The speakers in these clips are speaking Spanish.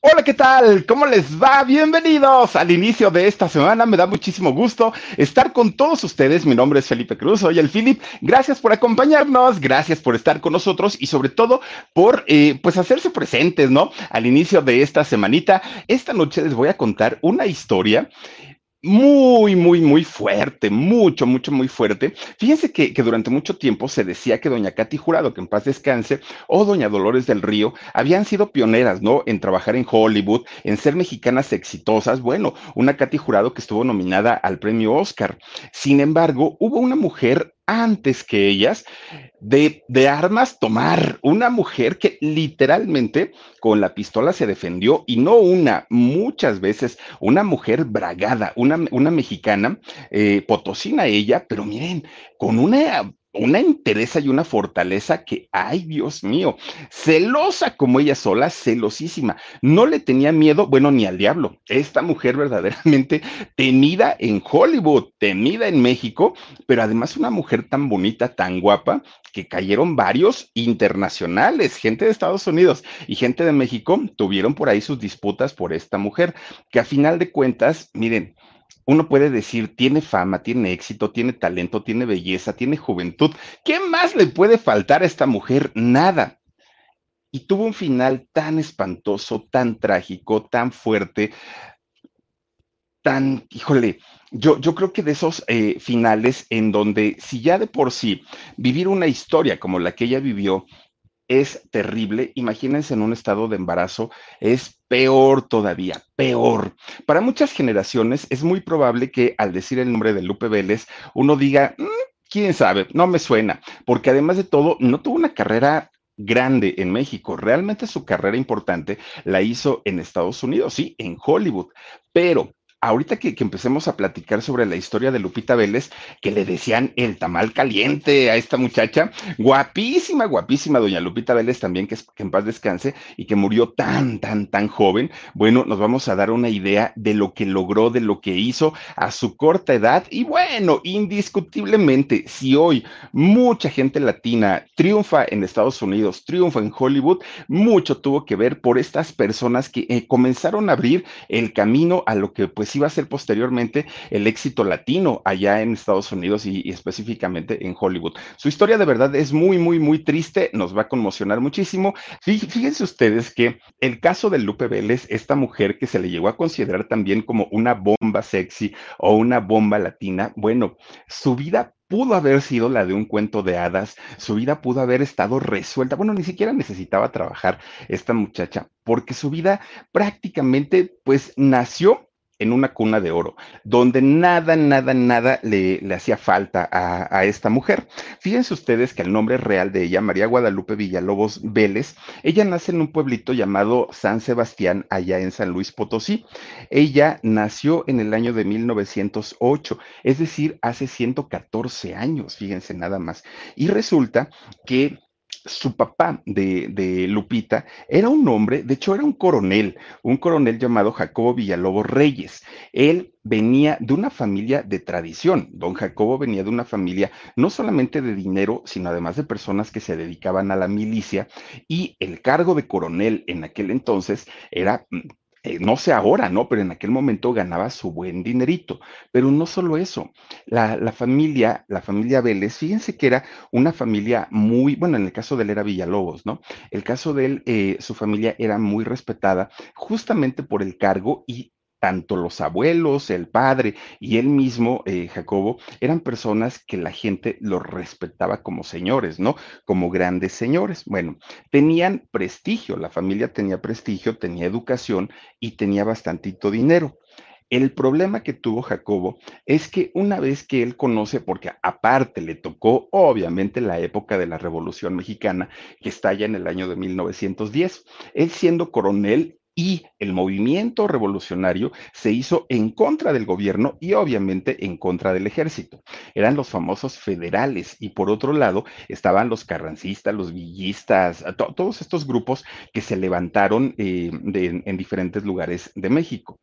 Hola, ¿qué tal? ¿Cómo les va? Bienvenidos al inicio de esta semana. Me da muchísimo gusto estar con todos ustedes. Mi nombre es Felipe Cruz, soy el Philip. Gracias por acompañarnos, gracias por estar con nosotros y sobre todo por eh, pues hacerse presentes, ¿no? Al inicio de esta semanita. Esta noche les voy a contar una historia muy, muy, muy fuerte, mucho, mucho, muy fuerte. Fíjense que, que, durante mucho tiempo se decía que doña Katy Jurado, que en paz descanse, o doña Dolores del Río, habían sido pioneras, ¿no? En trabajar en Hollywood, en ser mexicanas exitosas. Bueno, una Katy Jurado que estuvo nominada al premio Oscar. Sin embargo, hubo una mujer antes que ellas de, de, armas tomar. Una mujer que literalmente con la pistola se defendió y no una, muchas veces, una mujer bragada, una, una mexicana, eh, potosina ella, pero miren, con una una entereza y una fortaleza que, ay Dios mío, celosa como ella sola, celosísima, no le tenía miedo, bueno, ni al diablo. Esta mujer verdaderamente temida en Hollywood, temida en México, pero además una mujer tan bonita, tan guapa, que cayeron varios internacionales, gente de Estados Unidos y gente de México, tuvieron por ahí sus disputas por esta mujer, que a final de cuentas, miren, uno puede decir, tiene fama, tiene éxito, tiene talento, tiene belleza, tiene juventud. ¿Qué más le puede faltar a esta mujer? Nada. Y tuvo un final tan espantoso, tan trágico, tan fuerte, tan, híjole, yo, yo creo que de esos eh, finales en donde si ya de por sí vivir una historia como la que ella vivió es terrible. Imagínense en un estado de embarazo, es peor todavía, peor. Para muchas generaciones es muy probable que al decir el nombre de Lupe Vélez, uno diga, mm, quién sabe, no me suena, porque además de todo, no tuvo una carrera grande en México. Realmente su carrera importante la hizo en Estados Unidos, sí, en Hollywood, pero ahorita que, empecemos a platicar sobre la historia de Lupita Vélez, que le decían el tamal caliente a esta muchacha, guapísima, guapísima, doña Lupita Vélez también, que, que en paz descanse y que murió tan, tan, tan joven, bueno, nos vamos a dar una idea de lo que logró, de lo que hizo a su corta edad. Y bueno, indiscutiblemente, si hoy mucha gente latina triunfa en Estados Unidos, triunfa en Hollywood, mucho tuvo que ver por estas personas que eh, comenzaron a abrir el camino a lo que pues pues iba a ser posteriormente el éxito latino allá en Estados Unidos y, específicamente en Hollywood. Su historia de verdad es muy, muy, muy triste, nos va a conmocionar muchísimo. Fíjense ustedes que el caso de Lupe Vélez, esta mujer que se le llegó a considerar también como una bomba sexy o una bomba latina, bueno, su vida pudo haber sido la de un cuento de hadas, su vida pudo haber estado resuelta. Bueno, ni siquiera necesitaba trabajar esta muchacha, porque su vida prácticamente pues nació en una cuna de oro, donde nada, nada, nada le, le hacía falta a, a, esta mujer. Fíjense ustedes que el nombre real de ella, María Guadalupe Villalobos Vélez, ella nace en un pueblito llamado San Sebastián, allá en San Luis Potosí. Ella nació en el año de 1908, es decir, hace 114 años, fíjense nada más. Y resulta que su papá de, de, Lupita era un hombre, de hecho era un coronel, un coronel llamado Jacobo Villalobos Reyes. Él venía de una familia de tradición. Don Jacobo venía de una familia no solamente de dinero, sino además de personas que se dedicaban a la milicia y el cargo de coronel en aquel entonces era eh, no sé ahora, ¿no? Pero en aquel momento ganaba su buen dinerito. Pero no solo eso, la, la, familia, la familia Vélez, fíjense que era una familia muy, bueno, en el caso de él era Villalobos, ¿no? El caso de él, eh, su familia era muy respetada justamente por el cargo y tanto los abuelos, el padre y él mismo, eh, Jacobo, eran personas que la gente los respetaba como señores, ¿no? Como grandes señores. Bueno, tenían prestigio, la familia tenía prestigio, tenía educación y tenía bastantito dinero. El problema que tuvo Jacobo es que una vez que él conoce, porque aparte le tocó obviamente la época de la Revolución Mexicana, que está en el año de 1910, él siendo coronel y el movimiento revolucionario se hizo en contra del gobierno y obviamente en contra del ejército. Eran los famosos federales y por otro lado estaban los carrancistas, los villistas, todos estos grupos que se levantaron eh, en diferentes lugares de México.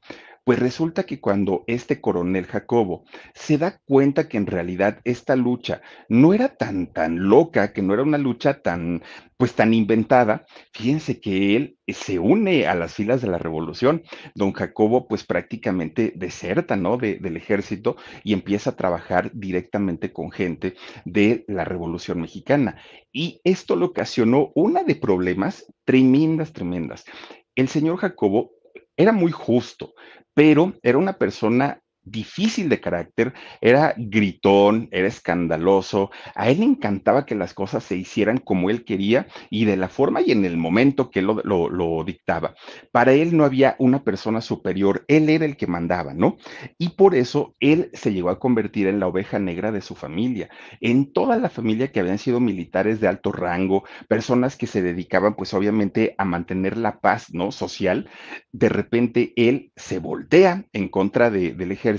Pues resulta que cuando este coronel Jacobo se da cuenta que en realidad esta lucha no era tan, tan loca, que no era una lucha tan, pues tan inventada, fíjense que él se une a las filas de la revolución. Don Jacobo pues prácticamente deserta, ¿no? del ejército y empieza a trabajar directamente con gente de la revolución mexicana. Y esto le ocasionó una de problemas tremendas, tremendas. El señor Jacobo era muy justo, pero era una persona difícil de carácter, era gritón, era escandaloso, a él le encantaba que las cosas se hicieran como él quería y de la forma y en el momento que lo, lo, dictaba. Para él no había una persona superior, él era el que mandaba, ¿no? Y por eso él se llegó a convertir en la oveja negra de su familia, en toda la familia que habían sido militares de alto rango, personas que se dedicaban pues obviamente a mantener la paz, ¿no? Social, de repente él se voltea en contra de, del ejército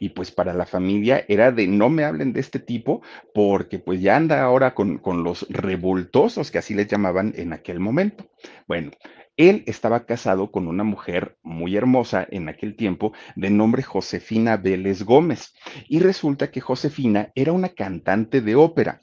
y pues para la familia era de no me hablen de este tipo porque pues ya anda ahora con, con los revoltosos que así les llamaban en aquel momento. Bueno, él estaba casado con una mujer muy hermosa en aquel tiempo de nombre Josefina Vélez Gómez y resulta que Josefina era una cantante de ópera.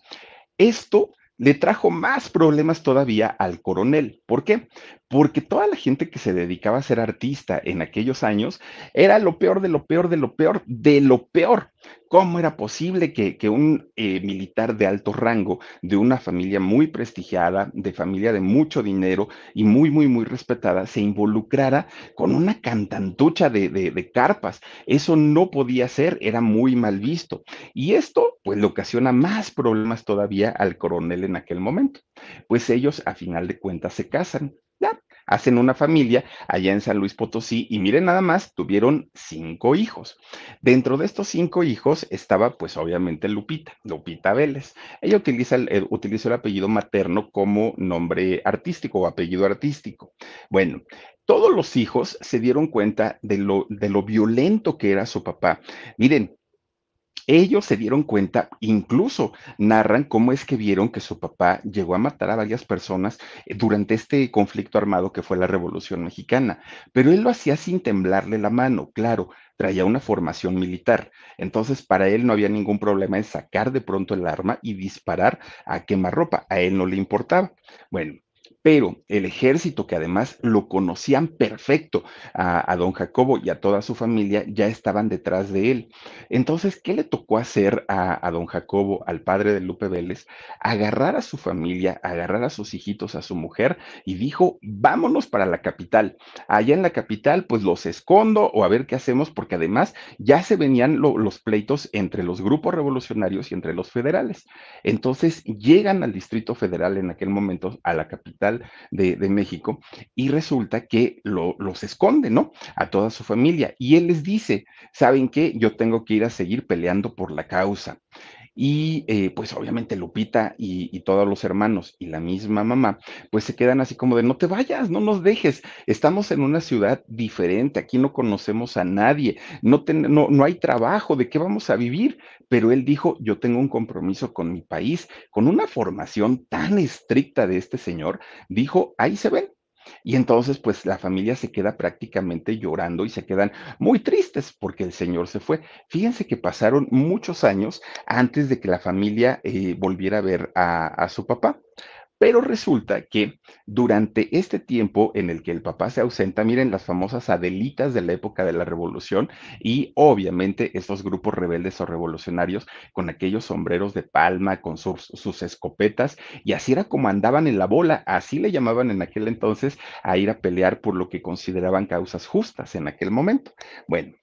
Esto le trajo más problemas todavía al coronel. ¿Por qué? Porque toda la gente que se dedicaba a ser artista en aquellos años era lo peor de lo peor de lo peor de lo peor. ¿Cómo era posible que, un eh, militar de alto rango, de una familia muy prestigiada, de familia de mucho dinero y muy, muy, muy respetada, se involucrara con una cantantucha de, de carpas? Eso no podía ser, era muy mal visto. Y esto, pues, le ocasiona más problemas todavía al coronel en aquel momento. Pues ellos, a final de cuentas, se casan. Ya, hacen una familia allá en San Luis Potosí y miren nada más, tuvieron cinco hijos. Dentro de estos cinco hijos estaba pues obviamente Lupita, Lupita Vélez. Ella utiliza el, eh, utilizó el apellido materno como nombre artístico o apellido artístico. Bueno, todos los hijos se dieron cuenta de lo, de lo violento que era su papá. Miren, ellos se dieron cuenta, incluso narran cómo es que vieron que su papá llegó a matar a varias personas eh, durante este conflicto armado que fue la Revolución Mexicana, pero él lo hacía sin temblarle la mano, claro, traía una formación militar, entonces para él no había ningún problema en sacar de pronto el arma y disparar a quemarropa, a él no le importaba. Bueno, pero el ejército, que además lo conocían perfecto a, don Jacobo y a toda su familia, ya estaban detrás de él. Entonces, ¿qué le tocó hacer a, don Jacobo, al padre de Lupe Vélez? Agarrar a su familia, agarrar a sus hijitos, a su mujer, y dijo, vámonos para la capital. Allá en la capital, pues los escondo o a ver qué hacemos, porque además ya se venían los pleitos entre los grupos revolucionarios y entre los federales. Entonces, llegan al Distrito Federal en aquel momento, a la capital de, México, y resulta que los esconde, ¿no? A toda su familia. Y él les dice, ¿saben qué? Yo tengo que ir a seguir peleando por la causa. Y eh, pues obviamente Lupita y, todos los hermanos y la misma mamá, pues se quedan así como de, no te vayas, no nos dejes, estamos en una ciudad diferente, aquí no conocemos a nadie, no, no, no hay trabajo, ¿de qué vamos a vivir? Pero él dijo, yo tengo un compromiso con mi país, con una formación tan estricta de este señor, dijo, ahí se ven, y entonces, pues la familia se queda prácticamente llorando y se quedan muy tristes porque el señor se fue. Fíjense que pasaron muchos años antes de que la familia eh, volviera a ver a, su papá. Pero resulta que durante este tiempo en el que el papá se ausenta, miren las famosas Adelitas de la época de la revolución y obviamente estos grupos rebeldes o revolucionarios con aquellos sombreros de palma, con sus, escopetas y así era como andaban en la bola, así le llamaban en aquel entonces a ir a pelear por lo que consideraban causas justas en aquel momento. Bueno,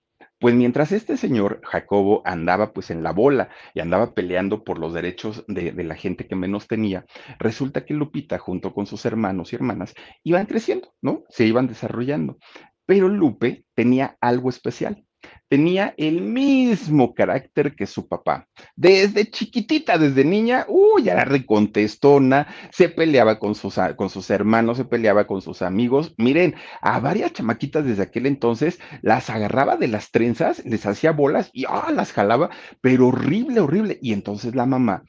pues mientras este señor Jacobo andaba pues en la bola y andaba peleando por los derechos de, de, la gente que menos tenía, resulta que Lupita junto con sus hermanos y hermanas iban creciendo, ¿no? Se iban desarrollando. Pero Lupe tenía algo especial tenía el mismo carácter que su papá. Desde chiquitita, desde niña, uy, era recontestona, se peleaba con sus, con sus hermanos, se peleaba con sus amigos. Miren, a varias chamaquitas desde aquel entonces las agarraba de las trenzas, les hacía bolas y ah, las jalaba, pero horrible, horrible. Y entonces la mamá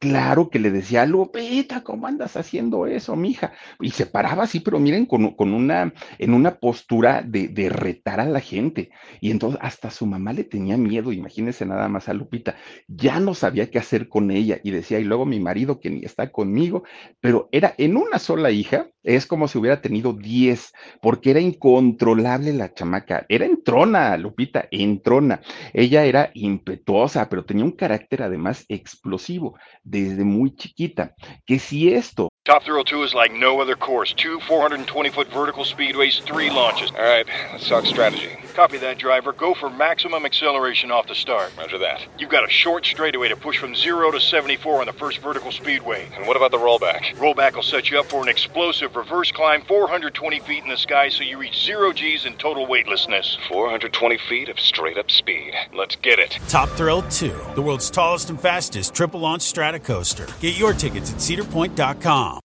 Claro que le decía, Lupita, ¿cómo andas haciendo eso, mija? Y se paraba así, pero miren, con, con una, en una postura de, de, retar a la gente. Y entonces hasta su mamá le tenía miedo, imagínense nada más a Lupita. Ya no sabía qué hacer con ella. Y decía, y luego mi marido que ni está conmigo, pero era en una sola hija, es como si hubiera tenido 10, porque era incontrolable la chamaca. Era entrona, Lupita, entrona. Ella era impetuosa, pero tenía un carácter además explosivo desde muy chiquita. Que si esto Top Thrill 2 is like no other course. Two 420 foot vertical speedways, three launches. All right, let's talk strategy. Copy that, driver. Go for maximum acceleration off the start. Roger that. You've got a short straightaway to push from 0 to 74 on the first vertical speedway. And what about the rollback? Rollback will set you up for an explosive reverse climb 420 feet in the sky so you reach zero G's in total weightlessness. 420 feet of straight up speed. Let's get it. Top Thrill 2, the world's tallest and fastest triple launch strata coaster. Get your tickets at cedarpoint.com.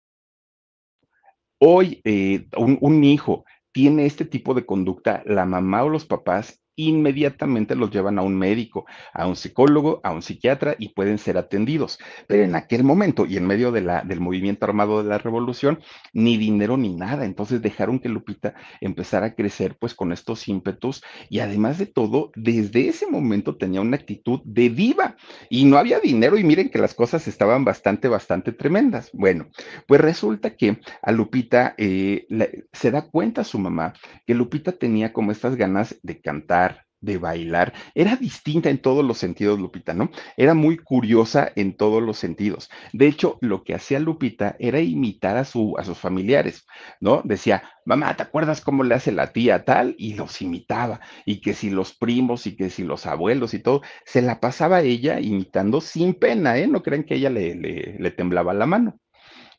Hoy eh, un, un hijo tiene este tipo de conducta, la mamá o los papás inmediatamente los llevan a un médico, a un psicólogo, a un psiquiatra y pueden ser atendidos. Pero en aquel momento y en medio del movimiento armado de la revolución, ni dinero ni nada. Entonces dejaron que Lupita empezara a crecer pues con estos ímpetus y además de todo, desde ese momento tenía una actitud de diva y no había dinero y miren que las cosas estaban bastante, bastante tremendas. Bueno, pues resulta que a Lupita eh, se da cuenta su mamá que Lupita tenía como estas ganas de cantar, de bailar, era distinta en todos los sentidos, Lupita, ¿no? Era muy curiosa en todos los sentidos. De hecho, lo que hacía Lupita era imitar a, su, a sus familiares, ¿no? Decía, mamá, ¿te acuerdas cómo le hace la tía tal? Y los imitaba. Y que si los primos y que si los abuelos y todo, se la pasaba ella imitando sin pena, ¿eh? No crean que ella le, le, le temblaba la mano.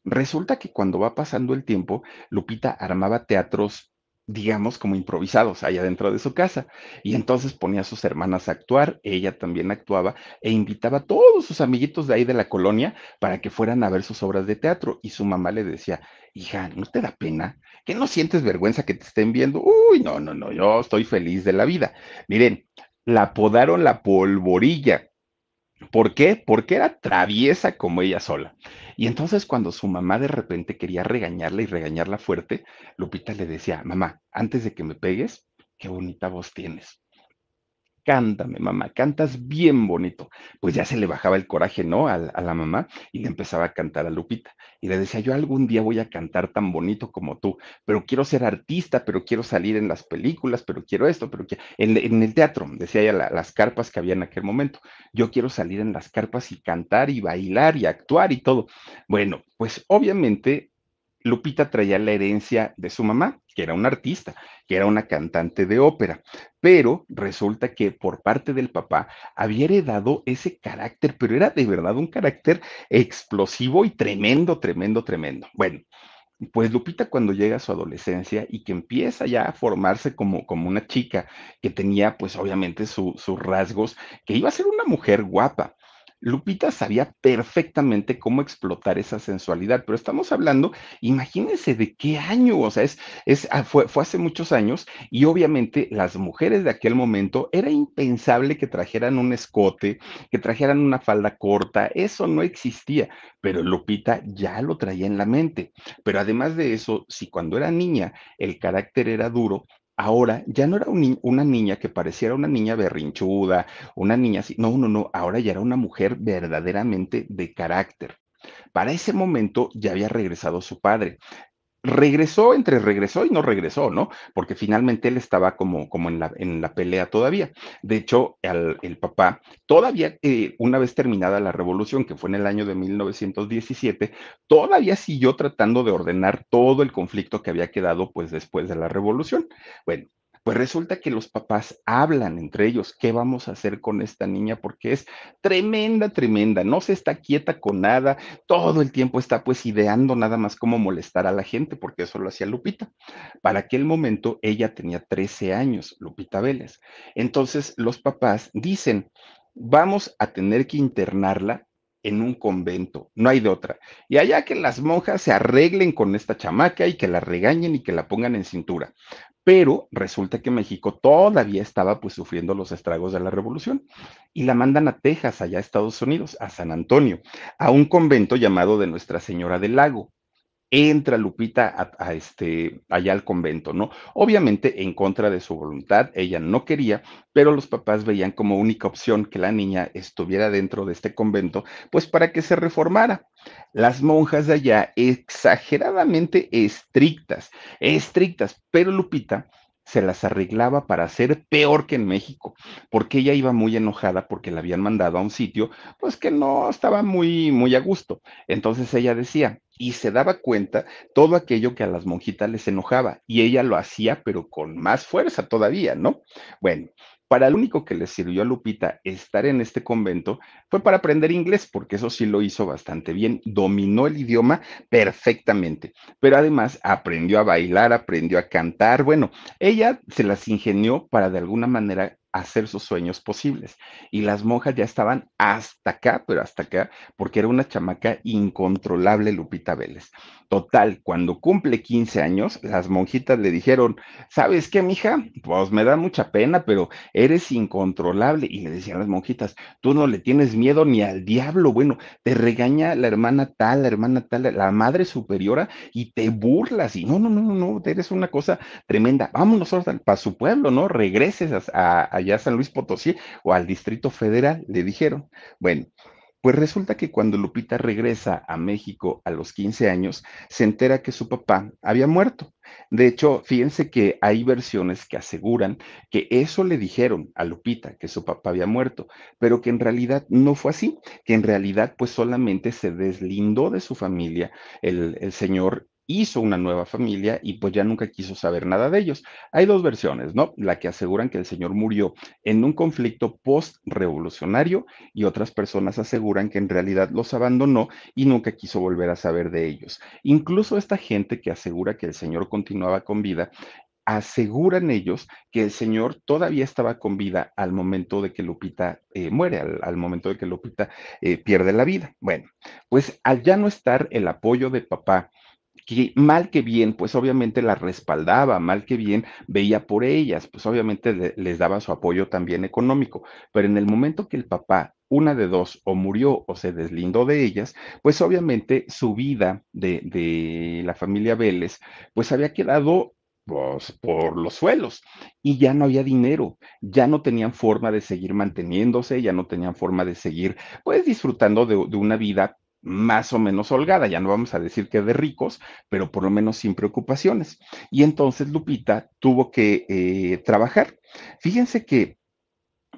Resulta que cuando va pasando el tiempo, Lupita armaba teatros digamos, como improvisados allá dentro de su casa. Y entonces ponía a sus hermanas a actuar, ella también actuaba e invitaba a todos sus amiguitos de ahí de la colonia para que fueran a ver sus obras de teatro. Y su mamá le decía, hija, ¿no te da pena? ¿Que no sientes vergüenza que te estén viendo? Uy, no, no, no, yo estoy feliz de la vida. Miren, la apodaron la polvorilla. ¿Por qué? Porque era traviesa como ella sola. Y entonces cuando su mamá de repente quería regañarla y regañarla fuerte, Lupita le decía, mamá, antes de que me pegues, qué bonita voz tienes. Cántame, mamá, cantas bien bonito. Pues ya se le bajaba el coraje, ¿no? A, a, la mamá y le empezaba a cantar a Lupita. Y le decía, yo algún día voy a cantar tan bonito como tú, pero quiero ser artista, pero quiero salir en las películas, pero quiero esto, pero quiero... En, el teatro, decía ella, la, las carpas que había en aquel momento. Yo quiero salir en las carpas y cantar y bailar y actuar y todo. Bueno, pues obviamente Lupita traía la herencia de su mamá, que era una artista, que era una cantante de ópera, pero resulta que por parte del papá había heredado ese carácter, pero era de verdad un carácter explosivo y tremendo, tremendo, tremendo. Bueno, pues Lupita cuando llega a su adolescencia y que empieza ya a formarse como, como una chica que tenía pues obviamente su, sus rasgos, que iba a ser una mujer guapa, Lupita sabía perfectamente cómo explotar esa sensualidad, pero estamos hablando, imagínense de qué año, o sea, es, ah, fue, fue, hace muchos años y obviamente las mujeres de aquel momento era impensable que trajeran un escote, que trajeran una falda corta, eso no existía, pero Lupita ya lo traía en la mente. Pero además de eso, si cuando era niña el carácter era duro, ahora ya no era una niña que pareciera una niña berrinchuda, una niña así, no, no, no, ahora ya era una mujer verdaderamente de carácter. Para ese momento ya había regresado su padre regresó entre regresó y no regresó, ¿no? Porque finalmente él estaba como, como en, la, en la pelea todavía. De hecho, el papá, todavía eh, una vez terminada la revolución, que fue en el año de 1917, todavía siguió tratando de ordenar todo el conflicto que había quedado pues después de la revolución. Bueno, pues resulta que los papás hablan entre ellos, ¿qué vamos a hacer con esta niña? Porque es tremenda, tremenda, no se está quieta con nada, todo el tiempo está pues ideando nada más cómo molestar a la gente, porque eso lo hacía Lupita. Para aquel momento ella tenía 13 años, Lupita Vélez. Entonces los papás dicen, vamos a tener que internarla en un convento, no hay de otra. Y allá que las monjas se arreglen con esta chamaca y que la regañen y que la pongan en cintura pero resulta que México todavía estaba pues sufriendo los estragos de la revolución y la mandan a Texas, allá a Estados Unidos, a San Antonio, a un convento llamado de Nuestra Señora del Lago entra Lupita a, este, allá al convento, ¿no? Obviamente en contra de su voluntad, ella no quería, pero los papás veían como única opción que la niña estuviera dentro de este convento, pues para que se reformara. Las monjas de allá, exageradamente estrictas, estrictas, pero Lupita se las arreglaba para ser peor que en México, porque ella iba muy enojada porque la habían mandado a un sitio, pues que no estaba muy, muy a gusto. Entonces ella decía, y se daba cuenta todo aquello que a las monjitas les enojaba, y ella lo hacía, pero con más fuerza todavía, ¿no? Bueno, para lo único que le sirvió a Lupita estar en este convento fue para aprender inglés, porque eso sí lo hizo bastante bien, dominó el idioma perfectamente, pero además aprendió a bailar, aprendió a cantar, bueno, ella se las ingenió para de alguna manera hacer sus sueños posibles. Y las monjas ya estaban hasta acá, pero hasta acá, porque era una chamaca incontrolable Lupita Vélez. Total, cuando cumple 15 años, las monjitas le dijeron, ¿sabes qué, mija? Pues me da mucha pena, pero eres incontrolable. Y le decían las monjitas, tú no le tienes miedo ni al diablo. Bueno, te regaña la hermana tal, la hermana tal, la madre superiora, y te burlas. Y no, no, no, no, eres una cosa tremenda. Vámonos para su pueblo, ¿no? Regreses a allá a San Luis Potosí o al Distrito Federal, le dijeron. Bueno, pues resulta que cuando Lupita regresa a México a los 15 años, se entera que su papá había muerto. De hecho, fíjense que hay versiones que aseguran que eso le dijeron a Lupita, que su papá había muerto, pero que en realidad no fue así, que en realidad pues solamente se deslindó de su familia el, el señor hizo una nueva familia y pues ya nunca quiso saber nada de ellos. Hay dos versiones, ¿no? La que aseguran que el señor murió en un conflicto post-revolucionario y otras personas aseguran que en realidad los abandonó y nunca quiso volver a saber de ellos. Incluso esta gente que asegura que el señor continuaba con vida aseguran ellos que el Señor todavía estaba con vida al momento de que Lupita eh, muere, al, momento de que Lupita eh, pierde la vida. Bueno, pues al ya no estar el apoyo de papá que mal que bien, pues obviamente la respaldaba, mal que bien veía por ellas, pues obviamente les daba su apoyo también económico, pero en el momento que el papá, una de dos, o murió o se deslindó de ellas, pues obviamente su vida de, de la familia Vélez, pues había quedado pues, por los suelos y ya no había dinero, ya no tenían forma de seguir manteniéndose, ya no tenían forma de seguir pues disfrutando de una vida más o menos holgada, ya no vamos a decir que de ricos, pero por lo menos sin preocupaciones. Y entonces Lupita tuvo que eh, trabajar. Fíjense que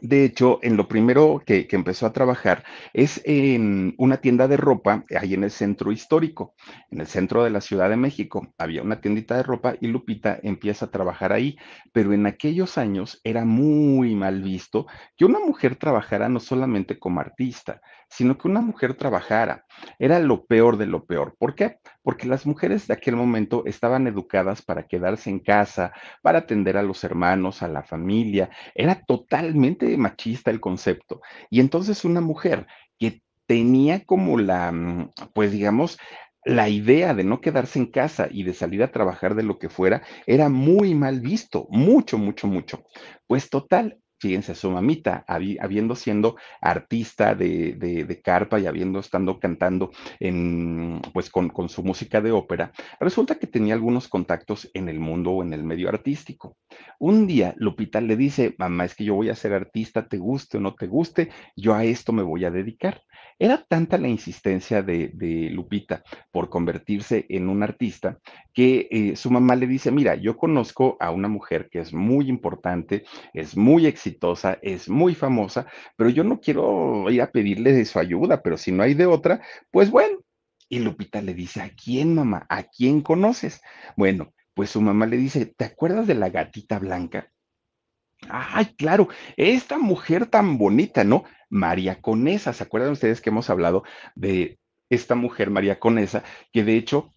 de hecho, en lo primero que, empezó a trabajar es en una tienda de ropa ahí en el centro histórico, en el centro de la Ciudad de México. Había una tiendita de ropa y Lupita empieza a trabajar ahí, pero en aquellos años era muy mal visto que una mujer trabajara no solamente como artista, sino que una mujer trabajara. Era lo peor de lo peor. ¿Por qué? Porque las mujeres de aquel momento estaban educadas para quedarse en casa, para atender a los hermanos, a la familia. Era totalmente machista el concepto. Y entonces una mujer que tenía como la, mm, pues digamos, la idea de no quedarse en casa y de salir a trabajar de lo que fuera era muy mal visto, mucho, mucho, mucho. Pues total, fíjense, su mamita, habiendo siendo artista de, carpa y habiendo estando cantando en, pues con, con, su música de ópera, resulta que tenía algunos contactos en el mundo o en el medio artístico. Un día Lupita le dice, mamá, es que yo voy a ser artista, te guste o no te guste, yo a esto me voy a dedicar. Era tanta la insistencia de, de Lupita por convertirse en un artista que eh, su mamá le dice, mira, yo conozco a una mujer que es muy importante, es muy exitosa, es muy famosa, pero yo no quiero ir a pedirle de su ayuda, pero si no hay de otra, pues bueno. Y Lupita le dice, ¿a quién, mamá? ¿A quién conoces? Bueno, pues su mamá le dice, ¿te acuerdas de la gatita blanca? Ay, claro, esta mujer tan bonita, ¿no? María Conesa, ¿se acuerdan ustedes que hemos hablado de esta mujer, María Conesa, que de hecho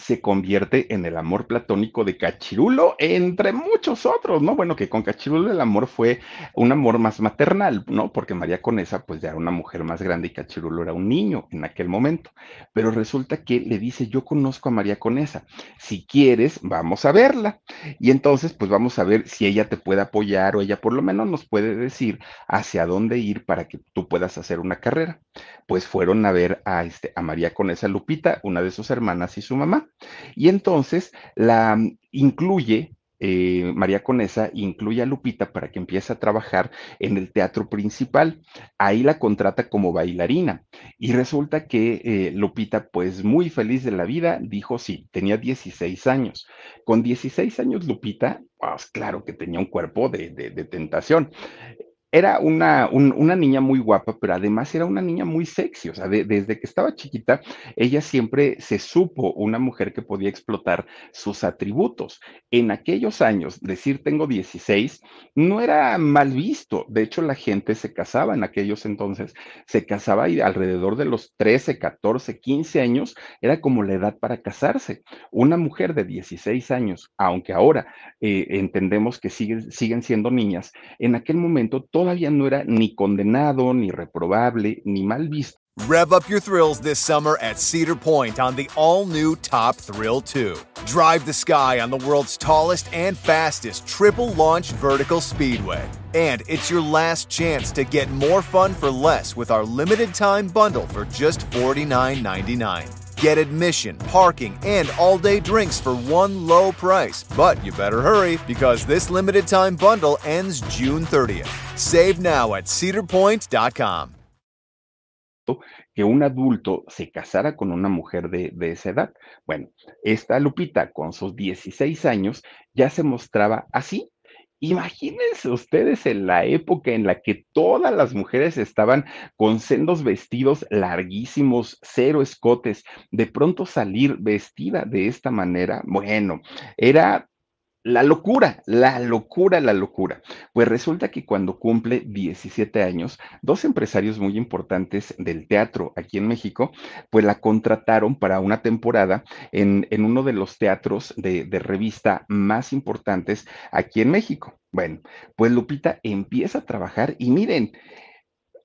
se convierte en el amor platónico de Cachirulo, entre muchos otros, ¿no? Bueno, que con Cachirulo el amor fue un amor más maternal, ¿no? Porque María Conesa, pues ya era una mujer más grande y Cachirulo era un niño en aquel momento. Pero resulta que le dice, yo conozco a María Conesa, si quieres, vamos a verla. Y entonces, pues vamos a ver si ella te puede apoyar o ella por lo menos nos puede decir hacia dónde ir para que tú puedas hacer una carrera. Pues fueron a ver a, este, a María Conesa Lupita, una de sus hermanas y su mamá. Y entonces la mm, incluye, eh, María Conesa incluye a Lupita para que empiece a trabajar en el teatro principal. Ahí la contrata como bailarina. Y resulta que eh, Lupita, pues muy feliz de la vida, dijo sí, tenía 16 años. Con 16 años, Lupita, pues claro que tenía un cuerpo de, de, de tentación era una, un, una, niña muy guapa, pero además era una niña muy sexy. O sea, de, desde que estaba chiquita, ella siempre se supo una mujer que podía explotar sus atributos. En aquellos años, decir tengo 16 no era mal visto. De hecho, la gente se casaba en aquellos entonces, se casaba y alrededor de los 13, 14, 15 años era como la edad para casarse. Una mujer de 16 años, aunque ahora eh, entendemos que siguen, siguen siendo niñas, en aquel momento todavía no era ni condenado, ni reprobable, ni mal visto. Rev up your thrills this summer at Cedar Point on the all new Top Thrill 2. Drive the sky on the world's tallest and fastest triple launch vertical speedway. And it's your last chance to get more fun for less with our limited time bundle for just $49.99. Get admission, parking, and all day drinks for one low price. But you better hurry because this limited time bundle ends June 30th. Save now at cedarpoint.com. Que un adulto se casara con una mujer de, de esa edad. Bueno, esta Lupita con sus 16 años ya se mostraba así, Imagínense ustedes en la época en la que todas las mujeres estaban con sendos vestidos larguísimos, cero escotes, de pronto salir vestida de esta manera, bueno, era la locura, la locura, la locura. Pues resulta que cuando cumple 17 años, dos empresarios muy importantes del teatro aquí en México, pues la contrataron para una temporada en, en uno de los teatros de, de revista más importantes aquí en México. Bueno, pues Lupita empieza a trabajar y miren,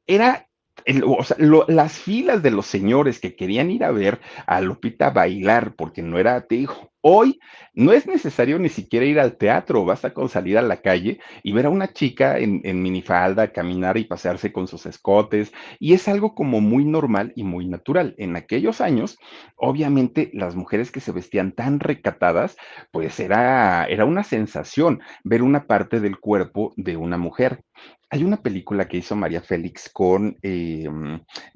era las filas de los señores que querían ir a ver a Lupita bailar, porque no era, te digo, hoy no es necesario ni siquiera ir al teatro, basta con salir a la calle y ver a una chica en, en minifalda caminar y pasearse con sus escotes, y es algo como muy normal y muy natural. En aquellos años, obviamente, las mujeres que se vestían tan recatadas, pues era, era una sensación ver una parte del cuerpo de una mujer. Hay una película que hizo María Félix con eh,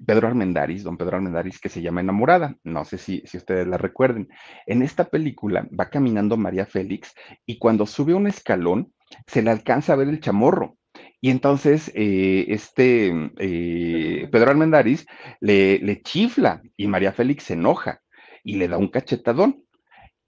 Pedro Armendáriz, don Pedro Armendáriz, que se llama Enamorada. No sé si, si ustedes la recuerden. En esta película va caminando María Félix y cuando sube un escalón se le alcanza a ver el chamorro. Y entonces eh, este eh, Pedro Armendáriz le, le chifla y María Félix se enoja y le da un cachetadón.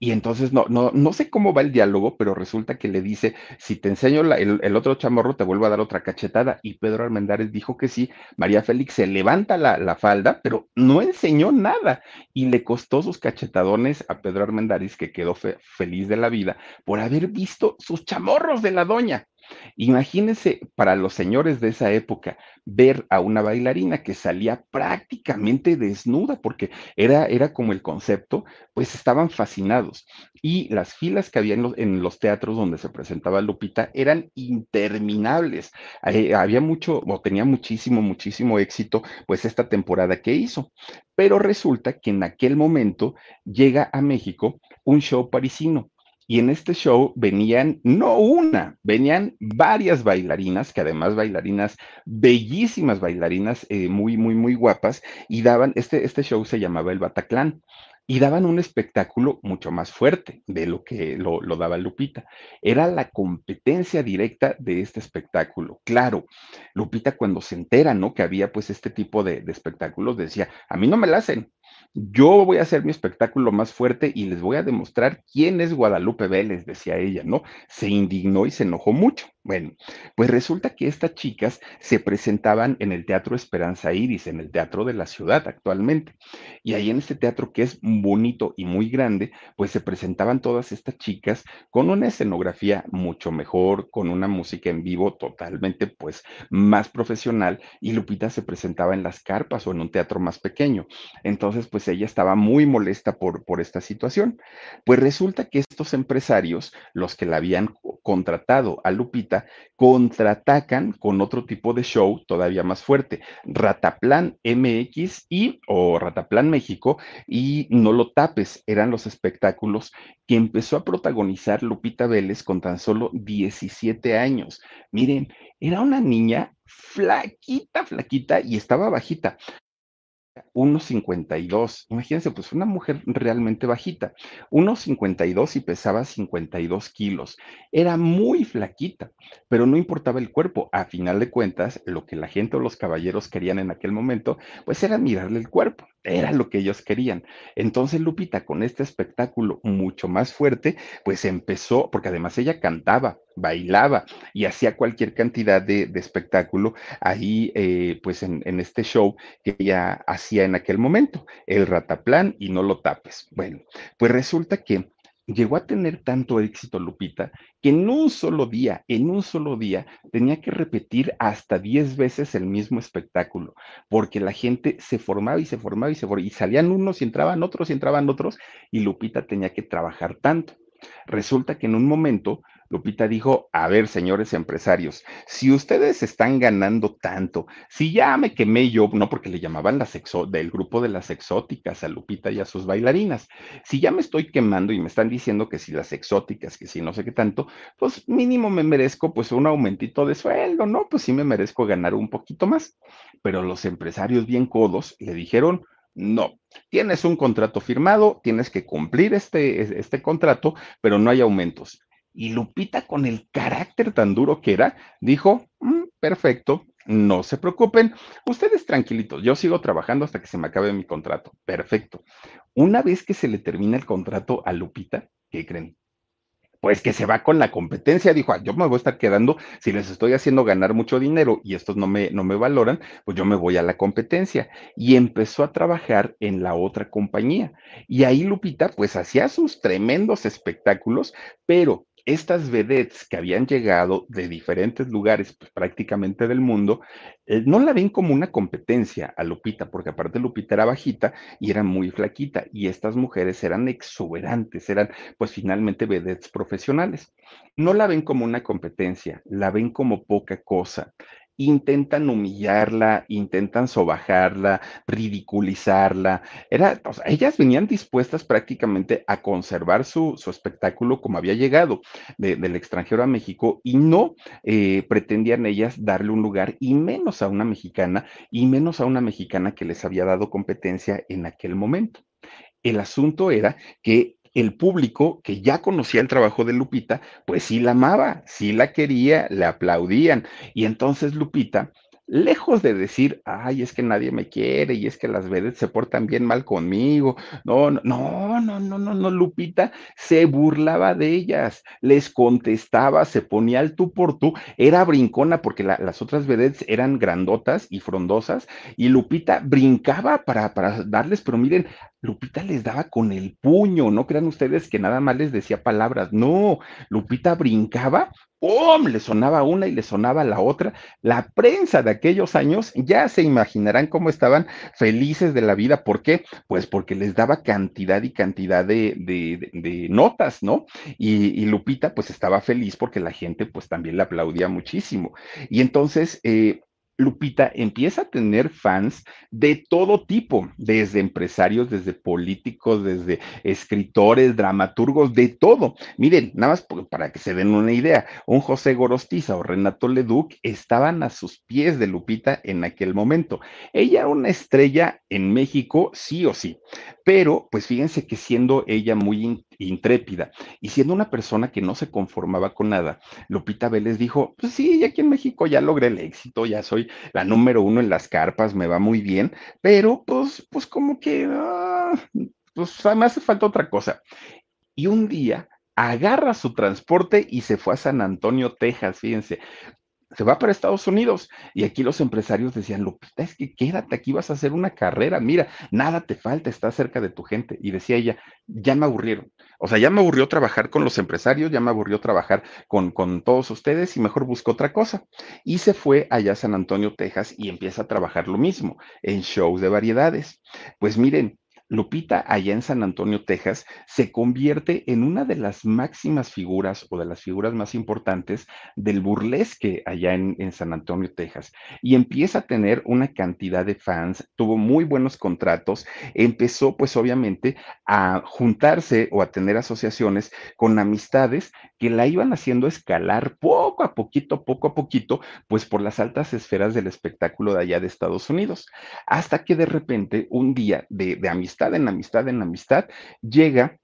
Y entonces no, no, no sé cómo va el diálogo, pero resulta que le dice, si te enseño el, otro chamorro, te vuelvo a dar otra cachetada. Y Pedro Armendáriz dijo que sí. María Félix se levanta la, la falda, pero no enseñó nada. Y le costó sus cachetadones a Pedro Armendáriz, que quedó fe, feliz de la vida, por haber visto sus chamorros de la doña. Imagínense para los señores de esa época ver a una bailarina que salía prácticamente desnuda, porque era, era como el concepto, pues estaban fascinados. Y las filas que había en los, en los teatros donde se presentaba Lupita eran interminables. Había mucho, o tenía muchísimo, muchísimo éxito, pues esta temporada que hizo. Pero resulta que en aquel momento llega a México un show parisino Y en este show venían, no una, venían varias bailarinas, que además bailarinas, bellísimas bailarinas, eh, muy, muy, muy guapas, y daban, este, este show se llamaba el Bataclan y daban un espectáculo mucho más fuerte de lo que lo, daba Lupita. Era la competencia directa de este espectáculo. Claro, Lupita cuando se entera, ¿no? Que había pues este tipo de, de espectáculos, decía, a mí no me la hacen, yo voy a hacer mi espectáculo más fuerte y les voy a demostrar quién es Guadalupe Vélez, decía ella, ¿no? Se indignó y se enojó mucho. Bueno, pues resulta que estas chicas se presentaban en el Teatro Esperanza Iris, en el Teatro de la Ciudad actualmente. Y ahí en este teatro que es bonito y muy grande, pues se presentaban todas estas chicas con una escenografía mucho mejor, con una música en vivo totalmente pues más profesional y Lupita se presentaba en las carpas o en un teatro más pequeño. Entonces, pues ella estaba muy molesta por, por esta situación. Pues resulta que estos empresarios, los que la habían contratado a Lupita, contraatacan con otro tipo de show todavía más fuerte, Rataplan MX y o Rataplan México y No lo tapes, eran los espectáculos que empezó a protagonizar Lupita Vélez con tan solo 17 años. Miren, era una niña flaquita, flaquita y estaba bajita. 1,52. Imagínense, pues una mujer realmente bajita. 1,52 y pesaba 52 kilos. Era muy flaquita, pero no importaba el cuerpo. A final de cuentas, lo que la gente o los caballeros querían en aquel momento, pues era mirarle el cuerpo. Era lo que ellos querían. Entonces Lupita, con este espectáculo mucho más fuerte, pues empezó, porque además ella cantaba, bailaba y hacía cualquier cantidad de, espectáculo ahí, eh, pues en, en, este show que ella hacía en aquel momento, el rataplan y no lo tapes. Bueno, pues resulta que llegó a tener tanto éxito Lupita que en un solo día, en un solo día, tenía que repetir hasta 10 veces el mismo espectáculo, porque la gente se formaba y se formaba y se formaba, y salían unos y entraban otros y entraban otros, y Lupita tenía que trabajar tanto. Resulta que en un momento Lupita dijo, a ver, señores empresarios, si ustedes están ganando tanto, si ya me quemé yo, no porque le llamaban las exo del grupo de las exóticas a Lupita y a sus bailarinas, si ya me estoy quemando y me están diciendo que si las exóticas, que si no sé qué tanto, pues mínimo me merezco pues un aumentito de sueldo, ¿no? Pues sí me merezco ganar un poquito más. Pero los empresarios bien codos le dijeron, no, tienes un contrato firmado, tienes que cumplir este, este contrato, pero no hay aumentos. Y Lupita, con el carácter tan duro que era, dijo, mm, perfecto, no se preocupen, ustedes tranquilitos, yo sigo trabajando hasta que se me acabe mi contrato. Perfecto. Una vez que se le termina el contrato a Lupita, ¿qué creen? pues que se va con la competencia, dijo, ah, yo me voy a estar quedando, si les estoy haciendo ganar mucho dinero y estos no me, no me valoran, pues yo me voy a la competencia. Y empezó a trabajar en la otra compañía. Y ahí Lupita, pues hacía sus tremendos espectáculos, pero estas vedettes que habían llegado de diferentes lugares, pues, prácticamente del mundo, eh, no la ven como una competencia a Lupita, porque aparte Lupita era bajita y era muy flaquita, y estas mujeres eran exuberantes, eran pues finalmente vedettes profesionales. No la ven como una competencia, la ven como poca cosa intentan humillarla, intentan sobajarla, ridiculizarla. Era, ellas venían dispuestas prácticamente a conservar su, espectáculo como había llegado del extranjero a México y no eh, pretendían ellas darle un lugar y menos a una mexicana y menos a una mexicana que les había dado competencia en aquel momento. El asunto era que el público que ya conocía el trabajo de Lupita, pues sí la amaba, sí la quería, le aplaudían. Y entonces Lupita lejos de decir, ay, es que nadie me quiere y es que las vedettes se portan bien mal conmigo. No, no, no, no, no, no, Lupita se burlaba de ellas, les contestaba, se ponía al tú por tú, era brincona porque las otras vedettes eran grandotas y frondosas y Lupita brincaba para, para darles, pero miren, Lupita les daba con el puño, no crean ustedes que nada más les decía palabras, no, Lupita brincaba ¡pum! Le sonaba una y le sonaba la otra. La prensa de aquellos años ya se imaginarán cómo estaban felices de la vida. ¿Por qué? Pues porque les daba cantidad y cantidad de, de, notas, ¿no? Y, y, Lupita pues estaba feliz porque la gente pues también le aplaudía muchísimo. Y entonces... Eh, Lupita empieza a tener fans de todo tipo, desde empresarios, desde políticos, desde escritores, dramaturgos, de todo. Miren, nada más para que se den una idea, un José Gorostiza o Renato Leduc estaban a sus pies de Lupita en aquel momento. Ella era una estrella en México, sí o sí, pero pues fíjense que siendo ella muy intrépida y siendo una persona que no se conformaba con nada, Lupita Vélez dijo, pues sí, aquí en México ya logré el éxito, ya soy la número uno en las carpas, me va muy bien, pero pues, pues como que, ah, pues me hace falta otra cosa. Y un día agarra su transporte y se fue a San Antonio, Texas, fíjense se va para Estados Unidos. Y aquí los empresarios decían, Lupita, es que quédate aquí, vas a hacer una carrera, mira, nada te falta, estás cerca de tu gente. Y decía ella, ya me aburrieron. O sea, ya me aburrió trabajar con los empresarios, ya me aburrió trabajar con, con todos ustedes y mejor busco otra cosa. Y se fue allá a San Antonio, Texas y empieza a trabajar lo mismo en shows de variedades. Pues miren, Lupita, allá en San Antonio, Texas, se convierte en una de las máximas figuras o de las figuras más importantes del burlesque allá en, San Antonio, Texas. Y empieza a tener una cantidad de fans, tuvo muy buenos contratos, empezó pues obviamente a juntarse o a tener asociaciones con amistades que la iban haciendo escalar poco a poquito, poco a poquito, pues por las altas esferas del espectáculo de allá de Estados Unidos. Hasta que de repente un día de, de amistad, en amistad en amistad, llega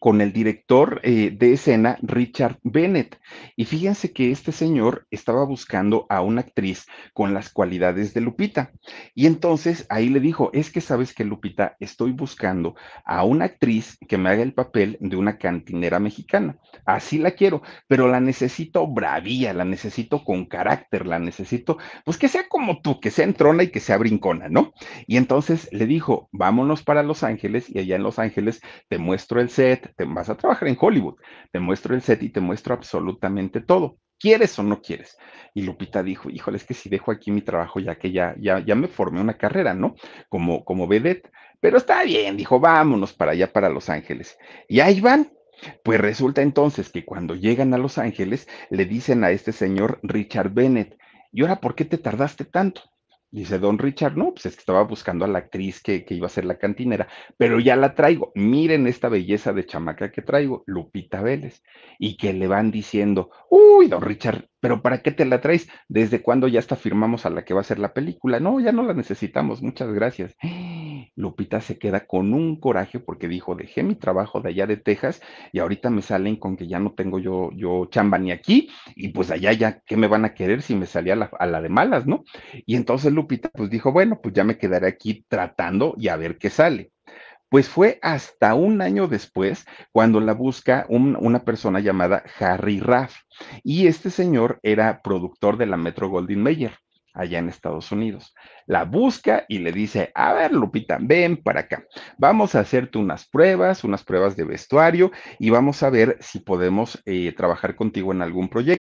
con el director eh, de escena, Richard Bennett. Y fíjense que este señor estaba buscando a una actriz con las cualidades de Lupita. Y entonces ahí le dijo, es que sabes que Lupita, estoy buscando a una actriz que me haga el papel de una cantinera mexicana. Así la quiero, pero la necesito bravía, la necesito con carácter, la necesito, pues que sea como tú, que sea entrona y que sea brincona, ¿no? Y entonces le dijo, vámonos para Los Ángeles y allá en Los Ángeles te muestro el set te vas a trabajar en Hollywood, te muestro el set y te muestro absolutamente todo. ¿Quieres o no quieres? Y Lupita dijo, híjole, es que si dejo aquí mi trabajo, ya que ya, ya, ya me formé una carrera, ¿no? Como, como vedette. Pero está bien, dijo, vámonos para allá, para Los Ángeles. Y ahí van. Pues resulta entonces que cuando llegan a Los Ángeles, le dicen a este señor Richard Bennett, ¿y ahora por qué te tardaste tanto? Dice Don Richard, no, pues es que estaba buscando a la actriz que, que, iba a ser la cantinera, pero ya la traigo. Miren esta belleza de chamaca que traigo, Lupita Vélez. Y que le van diciendo, uy, Don Richard, pero ¿para qué te la traes? ¿Desde cuándo ya está firmamos a la que va a ser la película? No, ya no la necesitamos, muchas gracias. Lupita se queda con un coraje porque dijo, dejé mi trabajo de allá de Texas y ahorita me salen con que ya no tengo yo, yo chamba ni aquí y pues allá ya, ¿qué me van a querer si me salía la, a la de malas, no? Y entonces Lupita pues dijo, bueno, pues ya me quedaré aquí tratando y a ver qué sale. Pues fue hasta un año después cuando la busca una persona llamada Harry Raff. Y este señor era productor de la Metro Goldwyn Mayer allá en Estados Unidos. La busca y le dice, a ver, Lupita, ven para acá. Vamos a hacerte unas pruebas, unas pruebas de vestuario y vamos a ver si podemos eh, trabajar contigo en algún proyecto.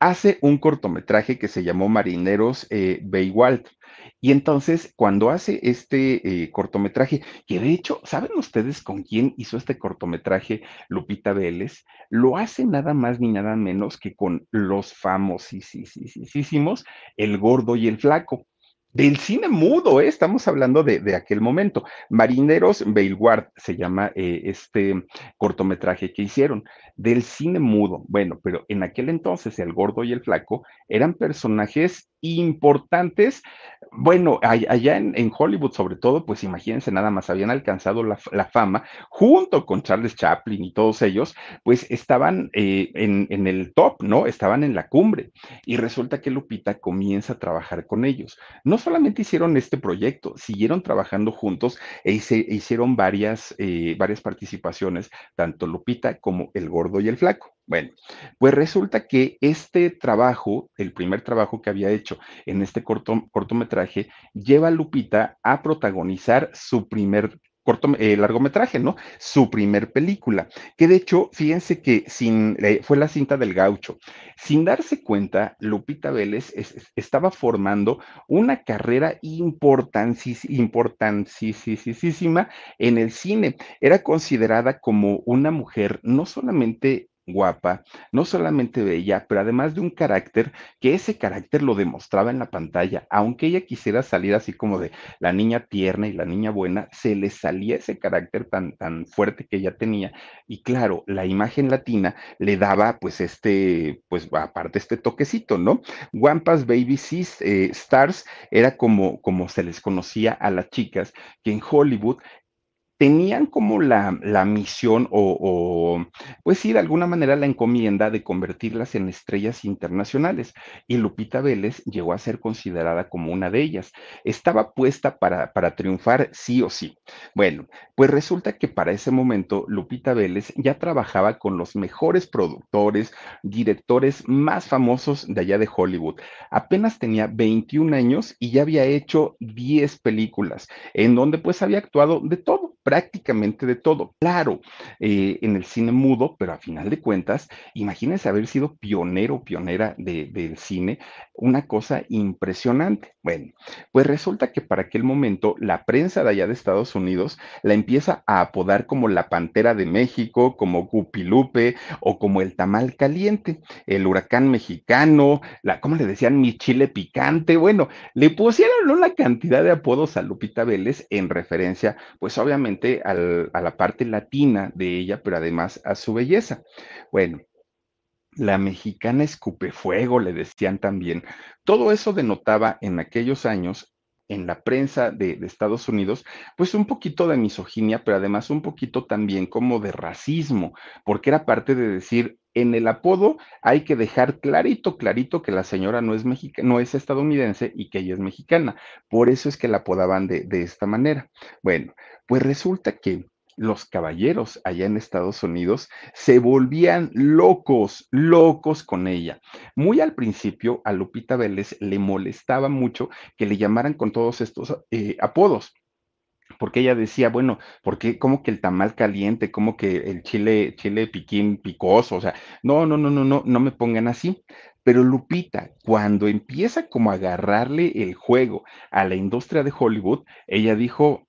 hace un cortometraje que se llamó Marineros eh, Baywalt. Y entonces, cuando hace este eh, cortometraje, que de hecho, ¿saben ustedes con quién hizo este cortometraje Lupita Vélez? Lo hace nada más ni nada menos que con los famosísimos El Gordo y el Flaco del cine mudo, ¿eh? estamos hablando de, aquel momento. Marineros Bailward se llama eh, este cortometraje que hicieron, del cine mudo. Bueno, pero en aquel entonces el gordo y el flaco eran personajes importantes. Bueno, allá en, Hollywood sobre todo, pues imagínense nada más, habían alcanzado la, fama junto con Charles Chaplin y todos ellos, pues estaban eh, en, en, el top, ¿no? Estaban en la cumbre. Y resulta que Lupita comienza a trabajar con ellos. No solamente hicieron este proyecto, siguieron trabajando juntos e hicieron varias, eh, varias participaciones, tanto Lupita como el gordo y el flaco. Bueno, pues resulta que este trabajo, el primer trabajo que había hecho en este corto, cortometraje, lleva a Lupita a protagonizar su primer corto, eh, largometraje, ¿no? Su primer película, que de hecho, fíjense que sin, eh, fue la cinta del gaucho. Sin darse cuenta, Lupita Vélez es, estaba formando una carrera importantísima en el cine. Era considerada como una mujer no solamente guapa, no solamente bella, pero además de un carácter que ese carácter lo demostraba en la pantalla. Aunque ella quisiera salir así como de la niña tierna y la niña buena, se le salía ese carácter tan, tan fuerte que ella tenía. Y claro, la imagen latina le daba pues este, pues aparte este toquecito, ¿no? Wampas Baby Sis, eh, Stars era como, como se les conocía a las chicas que en Hollywood tenían como la, la misión o, pues sí, de alguna manera la encomienda de convertirlas en estrellas internacionales. Y Lupita Vélez llegó a ser considerada como una de ellas. Estaba puesta para, para triunfar sí o sí. Bueno, pues resulta que para ese momento Lupita Vélez ya trabajaba con los mejores productores, directores más famosos de allá de Hollywood. Apenas tenía 21 años y ya había hecho 10 películas, en donde pues había actuado de todo prácticamente de todo. Claro, eh, en el cine mudo, pero a final de cuentas, imagínense haber sido pionero, pionera del cine, una cosa impresionante. Bueno, pues resulta que para aquel momento la prensa de allá de Estados Unidos la empieza a apodar como la Pantera de México, como Gupilupe o como el Tamal Caliente, el huracán mexicano, la, ¿cómo le decían? Mi chile picante. Bueno, le pusieron una cantidad de apodos a Lupita Vélez en referencia, pues obviamente a la parte latina de ella, pero además a su belleza. Bueno, la mexicana escupefuego, le decían también. Todo eso denotaba en aquellos años en la prensa de, de, Estados Unidos, pues un poquito de misoginia, pero además un poquito también como de racismo, porque era parte de decir, en el apodo hay que dejar clarito, clarito que la señora no es mexicana, no es estadounidense y que ella es mexicana. Por eso es que la apodaban de, de esta manera. Bueno, pues resulta que los caballeros allá en Estados Unidos se volvían locos, locos con ella. Muy al principio a Lupita Vélez le molestaba mucho que le llamaran con todos estos eh, apodos porque ella decía, bueno, porque como que el tamal caliente, como que el chile, chile piquín picoso, o sea, no, no, no, no, no, no me pongan así. Pero Lupita, cuando empieza como a agarrarle el juego a la industria de Hollywood, ella dijo,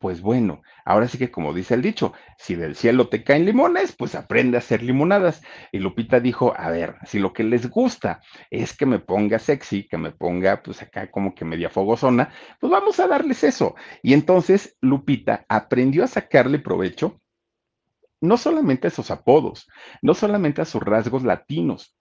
pues bueno, ahora sí que como dice el dicho, si del cielo te caen limones, pues aprende a hacer limonadas. Y Lupita dijo, a ver, si lo que les gusta es que me ponga sexy, que me ponga pues acá como que media fogosona, pues vamos a darles eso. Y entonces Lupita aprendió a sacarle provecho no solamente a esos apodos, no solamente a sus rasgos latinos,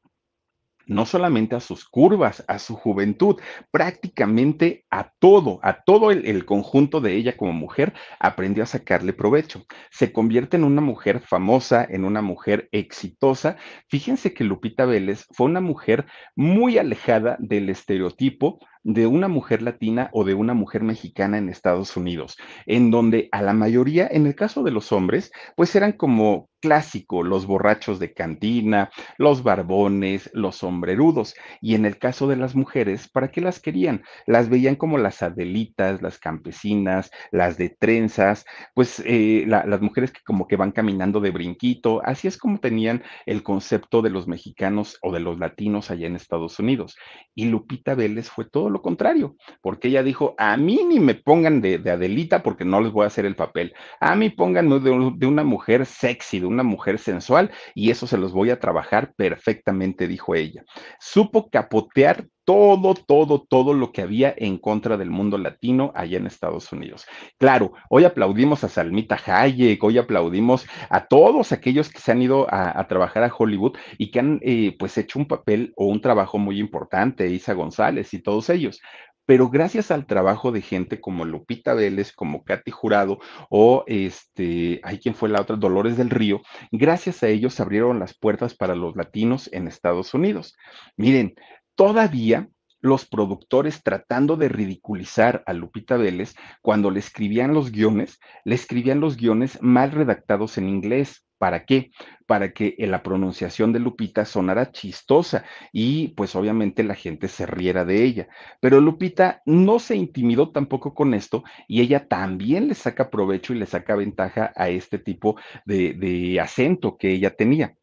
no solamente a sus curvas, a su juventud, prácticamente a todo, a todo el, conjunto de ella como mujer, aprendió a sacarle provecho. Se convierte en una mujer famosa, en una mujer exitosa. Fíjense que Lupita Vélez fue una mujer muy alejada del estereotipo de una mujer latina o de una mujer mexicana en Estados Unidos, en donde a la mayoría, en el caso de los hombres, pues eran como clásico, los borrachos de cantina, los barbones, los sombrerudos. Y en el caso de las mujeres, ¿para qué las querían? Las veían como las adelitas, las campesinas, las de trenzas, pues eh, la, las mujeres que como que van caminando de brinquito. Así es como tenían el concepto de los mexicanos o de los latinos allá en Estados Unidos. Y Lupita Vélez fue lo contrario, porque ella dijo, a mí ni me pongan de, de Adelita porque no les voy a hacer el papel. A mí pónganme de una mujer sexy, de una mujer sensual y eso se los voy a trabajar perfectamente, dijo ella. Supo capotear todo, todo, todo lo que había en contra del mundo latino allá en Estados Unidos. Claro, hoy aplaudimos a Salmita Hayek, hoy aplaudimos a todos aquellos que se han ido a, trabajar a Hollywood y que han eh, pues hecho un papel o un trabajo muy importante, Isa González y todos ellos pero gracias al trabajo de gente como Lupita Vélez, como Katy Jurado o este, hay quien fue la otra, Dolores del Río, gracias a ellos se abrieron las puertas para los latinos en Estados Unidos. Miren, todavía los productores tratando de ridiculizar a Lupita Vélez cuando le escribían los guiones, le escribían los guiones mal redactados en inglés ¿Para qué? Para que la pronunciación de Lupita sonara chistosa y pues obviamente la gente se riera de ella. Pero Lupita no se intimidó tampoco con esto y ella también le saca provecho y le saca ventaja a este tipo de, de acento que ella tenía.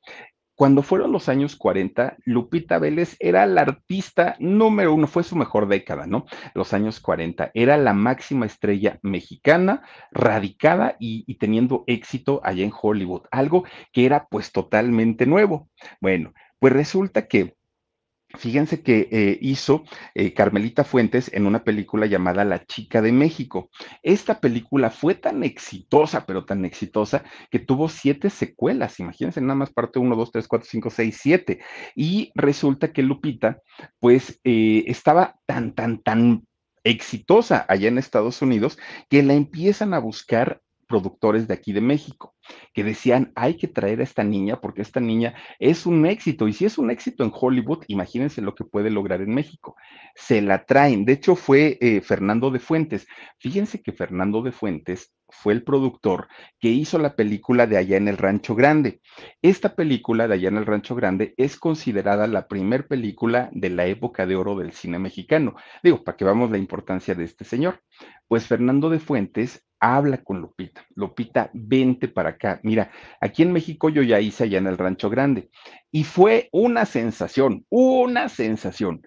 Cuando fueron los años 40, Lupita Vélez era la artista número uno, fue su mejor década, ¿no? Los años 40, era la máxima estrella mexicana, radicada y, y, teniendo éxito allá en Hollywood, algo que era pues totalmente nuevo. Bueno, pues resulta que Fíjense que eh, hizo eh, Carmelita Fuentes en una película llamada La Chica de México. Esta película fue tan exitosa, pero tan exitosa, que tuvo siete secuelas. Imagínense, nada más parte 1, 2, 3, 4, 5, 6, 7. Y resulta que Lupita, pues, eh, estaba tan, tan, tan exitosa allá en Estados Unidos que la empiezan a buscar productores de aquí de México, que decían, hay que traer a esta niña porque esta niña es un éxito. Y si es un éxito en Hollywood, imagínense lo que puede lograr en México. Se la traen. De hecho, fue eh, Fernando de Fuentes. Fíjense que Fernando de Fuentes fue el productor que hizo la película de Allá en el Rancho Grande. Esta película de Allá en el Rancho Grande es considerada la primer película de la época de oro del cine mexicano. Digo, para que veamos la importancia de este señor. Pues Fernando de Fuentes habla con Lupita. Lupita, vente para acá. Mira, aquí en México yo ya hice allá en el Rancho Grande y fue una sensación, una sensación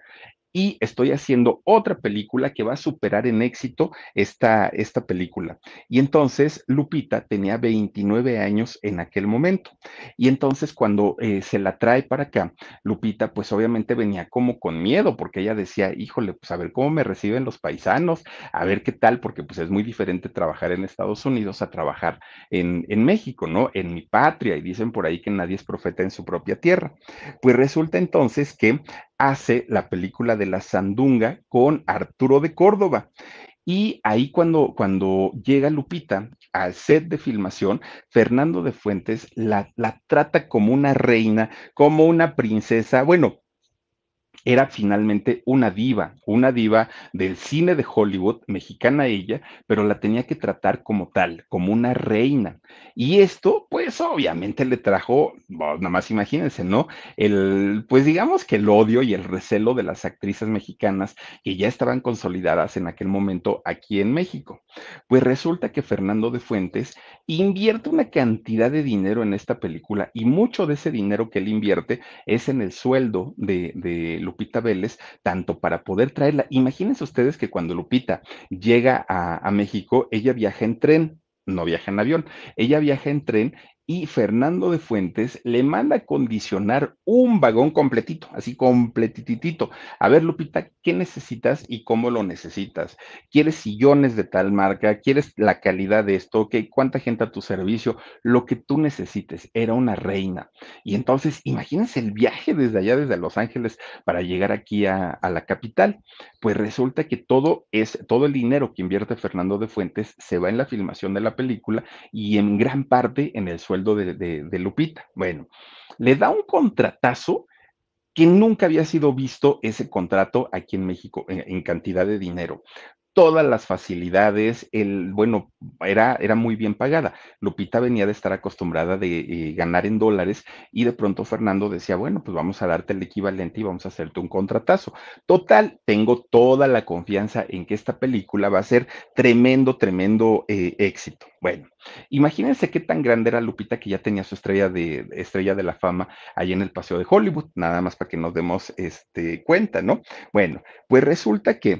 y estoy haciendo otra película que va a superar en éxito esta, esta película. Y entonces Lupita tenía 29 años en aquel momento. Y entonces cuando eh, se la trae para acá, Lupita pues obviamente venía como con miedo porque ella decía, híjole, pues a ver cómo me reciben los paisanos, a ver qué tal, porque pues es muy diferente trabajar en Estados Unidos a trabajar en, en México, ¿no? En mi patria. Y dicen por ahí que nadie es profeta en su propia tierra. Pues resulta entonces que hace la película de la Sandunga con Arturo de Córdoba. Y ahí cuando, cuando llega Lupita al set de filmación, Fernando de Fuentes la, la trata como una reina, como una princesa. Bueno, era finalmente una diva, una diva del cine de Hollywood, mexicana ella, pero la tenía que tratar como tal, como una reina. Y esto, pues obviamente le trajo, nada más imagínense, ¿no? El, pues digamos que el odio y el recelo de las actrices mexicanas que ya estaban consolidadas en aquel momento aquí en México. Pues resulta que Fernando de Fuentes invierte una cantidad de dinero en esta película y mucho de ese dinero que él invierte es en el sueldo de, de Lupita Vélez, tanto para poder traerla. Imagínense ustedes que cuando Lupita llega a, a México, ella viaja en tren, no viaja en avión, ella viaja en tren y Fernando de Fuentes le manda a condicionar un vagón completito, así completitito. A ver, Lupita, ¿qué necesitas y cómo lo necesitas? ¿Quieres sillones de tal marca? ¿Quieres la calidad de esto? ¿Qué, ¿Cuánta gente a tu servicio? Lo que tú necesites. Era una reina. Y entonces, imagínense el viaje desde allá, desde Los Ángeles, para llegar aquí a, a la capital. Pues resulta que todo es, todo el dinero que invierte Fernando de Fuentes se va en la filmación de la película y en gran parte en el de, Lupita. Bueno, le da un contratazo que nunca había sido visto ese contrato aquí en México en, cantidad de dinero todas las facilidades, el, bueno, era, era muy bien pagada. Lupita venía de estar acostumbrada de eh, ganar en dólares y de pronto Fernando decía, bueno, pues vamos a darte el equivalente y vamos a hacerte un contratazo. Total, tengo toda la confianza en que esta película va a ser tremendo, tremendo eh, éxito. Bueno, imagínense qué tan grande era Lupita que ya tenía su estrella de, estrella de la fama ahí en el Paseo de Hollywood, nada más para que nos demos este, cuenta, ¿no? Bueno, pues resulta que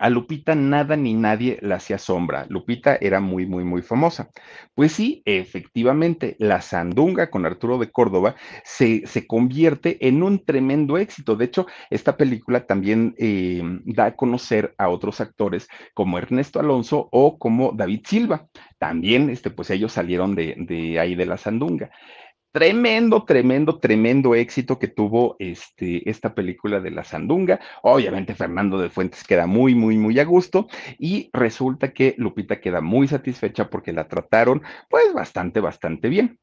a Lupita nada ni nadie la hacía sombra. Lupita era muy, muy, muy famosa. Pues sí, efectivamente, la Sandunga con Arturo de Córdoba se, se convierte en un tremendo éxito. De hecho, esta película también eh, da a conocer a otros actores como Ernesto Alonso o como David Silva. También, este, pues ellos salieron de, de ahí de la Sandunga tremendo, tremendo, tremendo éxito que tuvo este, esta película de La Sandunga. Obviamente Fernando de Fuentes queda muy, muy, muy a gusto y resulta que Lupita queda muy satisfecha porque la trataron pues bastante, bastante bien.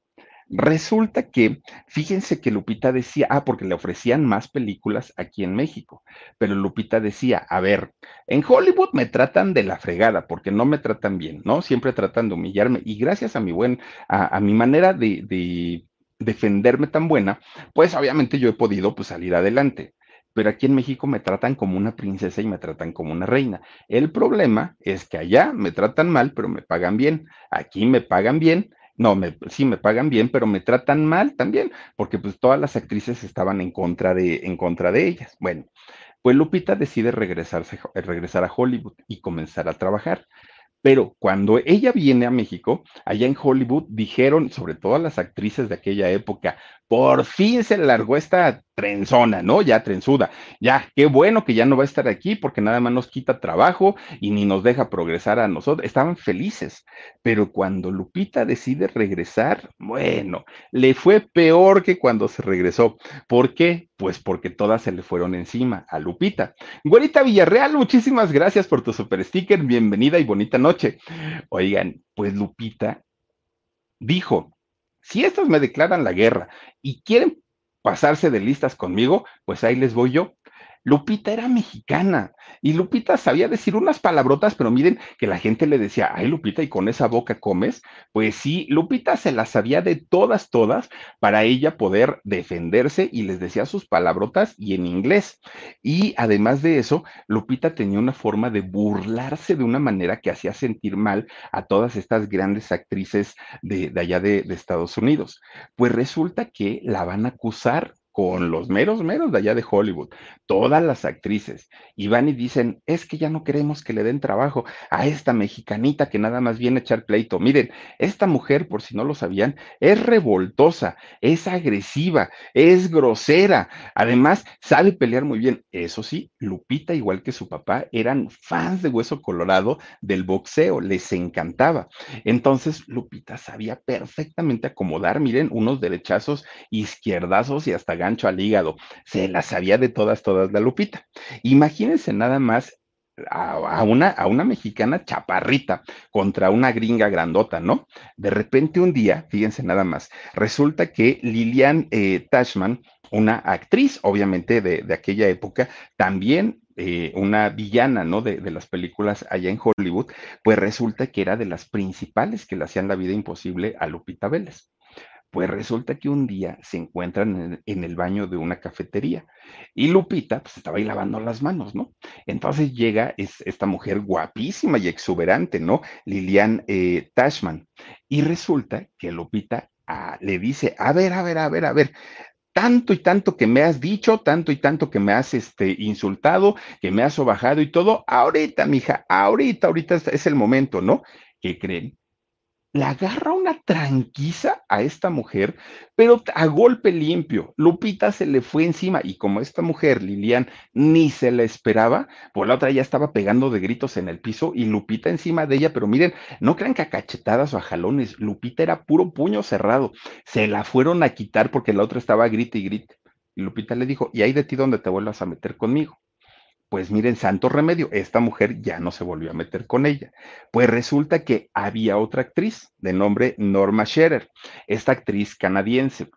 Resulta que, fíjense que Lupita decía, ah, porque le ofrecían más películas aquí en México, pero Lupita decía, a ver, en Hollywood me tratan de la fregada porque no me tratan bien, ¿no? Siempre tratan de humillarme y gracias a mi buen, a, mi manera de defenderme tan buena, pues obviamente yo he podido pues, salir adelante. Pero aquí en México me tratan como una princesa y me tratan como una reina. El problema es que allá me tratan mal, pero me pagan bien. Aquí me pagan bien. No, sí me pagan bien, pero me tratan mal también, porque pues todas las actrices estaban en contra de, en contra de ellas. Bueno, pues Lupita decide regresarse, regresar a Hollywood y comenzar a trabajar. Pero cuando ella viene a México, allá en Hollywood, dijeron, sobre todo las actrices de aquella época, por fin se largó esta trenzona, ¿no? Ya trenzuda. Ya, qué bueno que ya no va a estar aquí porque nada más nos quita trabajo y ni nos deja progresar a nosotros. Estaban felices. Pero cuando Lupita decide regresar, bueno, le fue peor que cuando se regresó. ¿Por qué? Pues porque todas se le fueron encima a Lupita. Güerita Villarreal, muchísimas gracias por tu super sticker. Bienvenida y bonita noche. Oigan, pues Lupita dijo, si estos me declaran la guerra y quieren pasarse de listas conmigo, pues ahí les voy yo. Lupita era mexicana y Lupita sabía decir unas palabrotas, pero miren que la gente le decía, ay Lupita, y con esa boca comes. Pues sí, Lupita se las sabía de todas, todas, para ella poder defenderse y les decía sus palabrotas y en inglés. Y además de eso, Lupita tenía una forma de burlarse de una manera que hacía sentir mal a todas estas grandes actrices de, de allá de, de Estados Unidos. Pues resulta que la van a acusar con los meros meros de allá de Hollywood, todas las actrices, y van y dicen, es que ya no queremos que le den trabajo a esta mexicanita que nada más viene a echar pleito. Miren, esta mujer, por si no lo sabían, es revoltosa, es agresiva, es grosera, además sabe pelear muy bien. Eso sí, Lupita, igual que su papá, eran fans de Hueso Colorado del boxeo, les encantaba. Entonces, Lupita sabía perfectamente acomodar, miren, unos derechazos izquierdazos y hasta gancho al hígado. Se la sabía de todas, todas la Lupita. Imagínense nada más a, una, a una mexicana chaparrita contra una gringa grandota, ¿no? De repente un día, fíjense nada más, resulta que Lilian eh, Tashman, una actriz, obviamente de, de aquella época, también eh, una villana, ¿no? De, de, las películas allá en Hollywood, pues resulta que era de las principales que le hacían la vida imposible a Lupita Vélez. Pues resulta que un día se encuentran en, el baño de una cafetería y Lupita pues estaba ahí lavando las manos, ¿no? Entonces llega es, esta mujer guapísima y exuberante, ¿no? Lilian eh, Tashman. Y resulta que Lupita ah, le dice, a ver, a ver, a ver, a ver, tanto y tanto que me has dicho, tanto y tanto que me has este, insultado, que me has sobajado y todo, ahorita, mija, ahorita, ahorita es el momento, ¿no? ¿Qué creen? Le agarra una tranquiza a esta mujer, pero a golpe limpio. Lupita se le fue encima y como esta mujer, Lilian, ni se la esperaba, pues la otra ya estaba pegando de gritos en el piso y Lupita encima de ella, pero miren, no crean que a cachetadas o a jalones, Lupita era puro puño cerrado. Se la fueron a quitar porque la otra estaba grite y grite. Y Lupita le dijo, y ahí de ti donde te vuelvas a meter conmigo. Pues miren, santo remedio, esta mujer ya no se volvió a meter con ella. Pues resulta que había otra actriz de nombre Norma Scherer, esta actriz canadiense,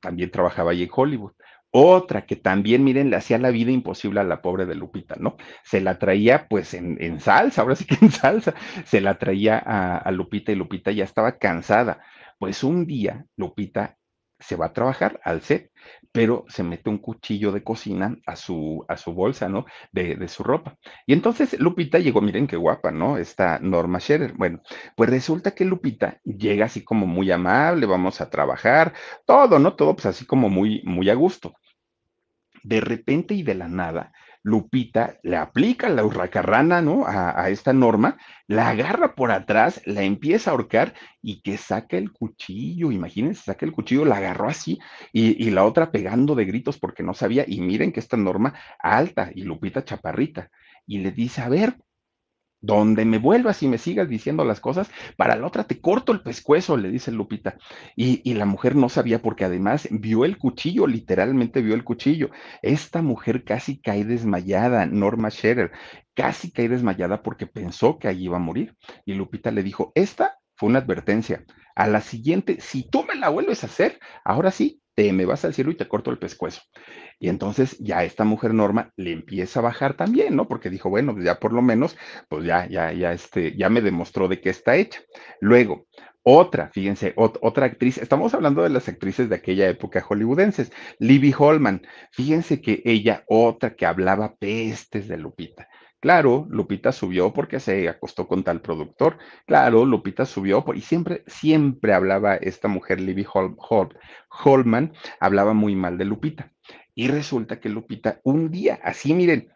también trabajaba allí en Hollywood. Otra que también, miren, le hacía la vida imposible a la pobre de Lupita, ¿no? Se la traía pues en, en salsa, ahora sí que en salsa, se la traía a, a Lupita y Lupita ya estaba cansada. Pues un día Lupita se va a trabajar al set, pero se mete un cuchillo de cocina a su, a su bolsa, ¿no? De, de, su ropa. Y entonces Lupita llegó, miren qué guapa, ¿no? Esta Norma Scherer. Bueno, pues resulta que Lupita llega así como muy amable, vamos a trabajar, todo, ¿no? Todo pues así como muy, muy a gusto. De repente y de la nada, Lupita le aplica la hurracarrana, ¿no? A, esta norma, la agarra por atrás, la empieza a ahorcar y que saca el cuchillo, imagínense, saca el cuchillo, la agarró así y, y la otra pegando de gritos porque no sabía, y miren que esta norma alta y Lupita chaparrita, y le dice, a ver, donde me vuelvas y me sigas diciendo las cosas, para la otra te corto el pescuezo, le dice Lupita. Y, la mujer no sabía porque además vio el cuchillo, literalmente vio el cuchillo. Esta mujer casi cae desmayada, Norma Scherer, casi cae desmayada porque pensó que allí iba a morir. Y Lupita le dijo, esta fue una advertencia. A la siguiente, si tú me la vuelves a hacer, ahora sí, te me vas al cielo y te corto el pescuezo. Y entonces ya esta mujer Norma le empieza a bajar también, ¿no? Porque dijo, bueno, ya por lo menos, pues ya, ya, ya, este, ya me demostró de qué está hecha. Luego, otra, fíjense, otra actriz, estamos hablando de las actrices de aquella época hollywoodenses, Libby Holman, fíjense que ella, otra que hablaba pestes de Lupita. Claro, Lupita subió porque se acostó con tal productor. Claro, Lupita subió y siempre, siempre hablaba esta mujer, Libby Holman, hablaba muy mal de Lupita. Y resulta que Lupita, un día, así miren,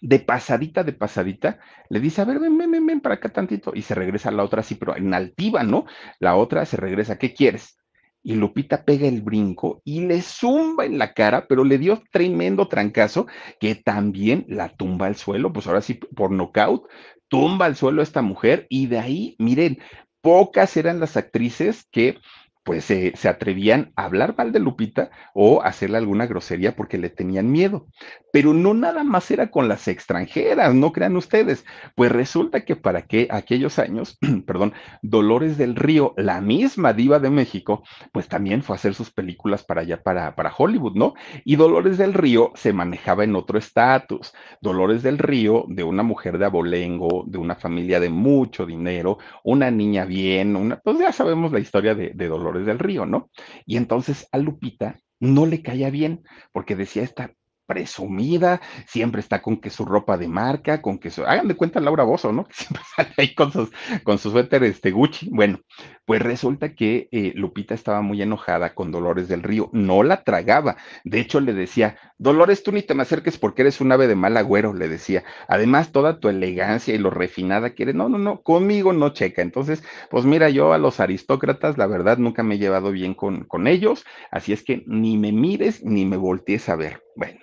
de pasadita, de pasadita, le dice, a ver, ven, ven, ven, ven para acá tantito. Y se regresa la otra así, pero en altiva, ¿no? La otra se regresa, ¿qué quieres? Y Lupita pega el brinco y le zumba en la cara, pero le dio tremendo trancazo que también la tumba al suelo, pues ahora sí, por nocaut, tumba al suelo a esta mujer y de ahí, miren, pocas eran las actrices que pues se atrevían a hablar mal de Lupita o hacerle alguna grosería porque le tenían miedo. Pero no nada más era con las extranjeras, no crean ustedes. Pues resulta que para que aquellos años, perdón, Dolores del Río, la misma diva de México, pues también fue a hacer sus películas para allá, para, para Hollywood, ¿no? Y Dolores del Río se manejaba en otro estatus. Dolores del Río, de una mujer de abolengo, de una familia de mucho dinero, una niña bien, una, pues ya sabemos la historia de, de Dolores del Río, ¿no? Y entonces a Lupita no le caía bien, porque decía esta presumida, siempre está con que su ropa de marca, con que su, hagan de cuenta Laura Bozo, ¿no? Que siempre sale ahí con, sus, con su suéter este, Gucci. Bueno, pues resulta que eh, Lupita estaba muy enojada con Dolores del Río, no la tragaba. De hecho, le decía, Dolores, tú ni te me acerques porque eres un ave de mal agüero, le decía. Además, toda tu elegancia y lo refinada que eres, no, no, no, conmigo no checa. Entonces, pues mira, yo a los aristócratas, la verdad, nunca me he llevado bien con, con ellos, así es que ni me mires ni me voltees a ver. Bueno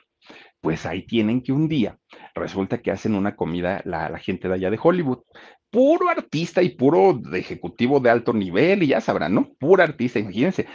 pues ahí tienen que un día resulta que hacen una comida la, gente de allá de Hollywood. Puro artista y puro ejecutivo de alto nivel, y ya sabrán, ¿no? Puro artista, imagínense,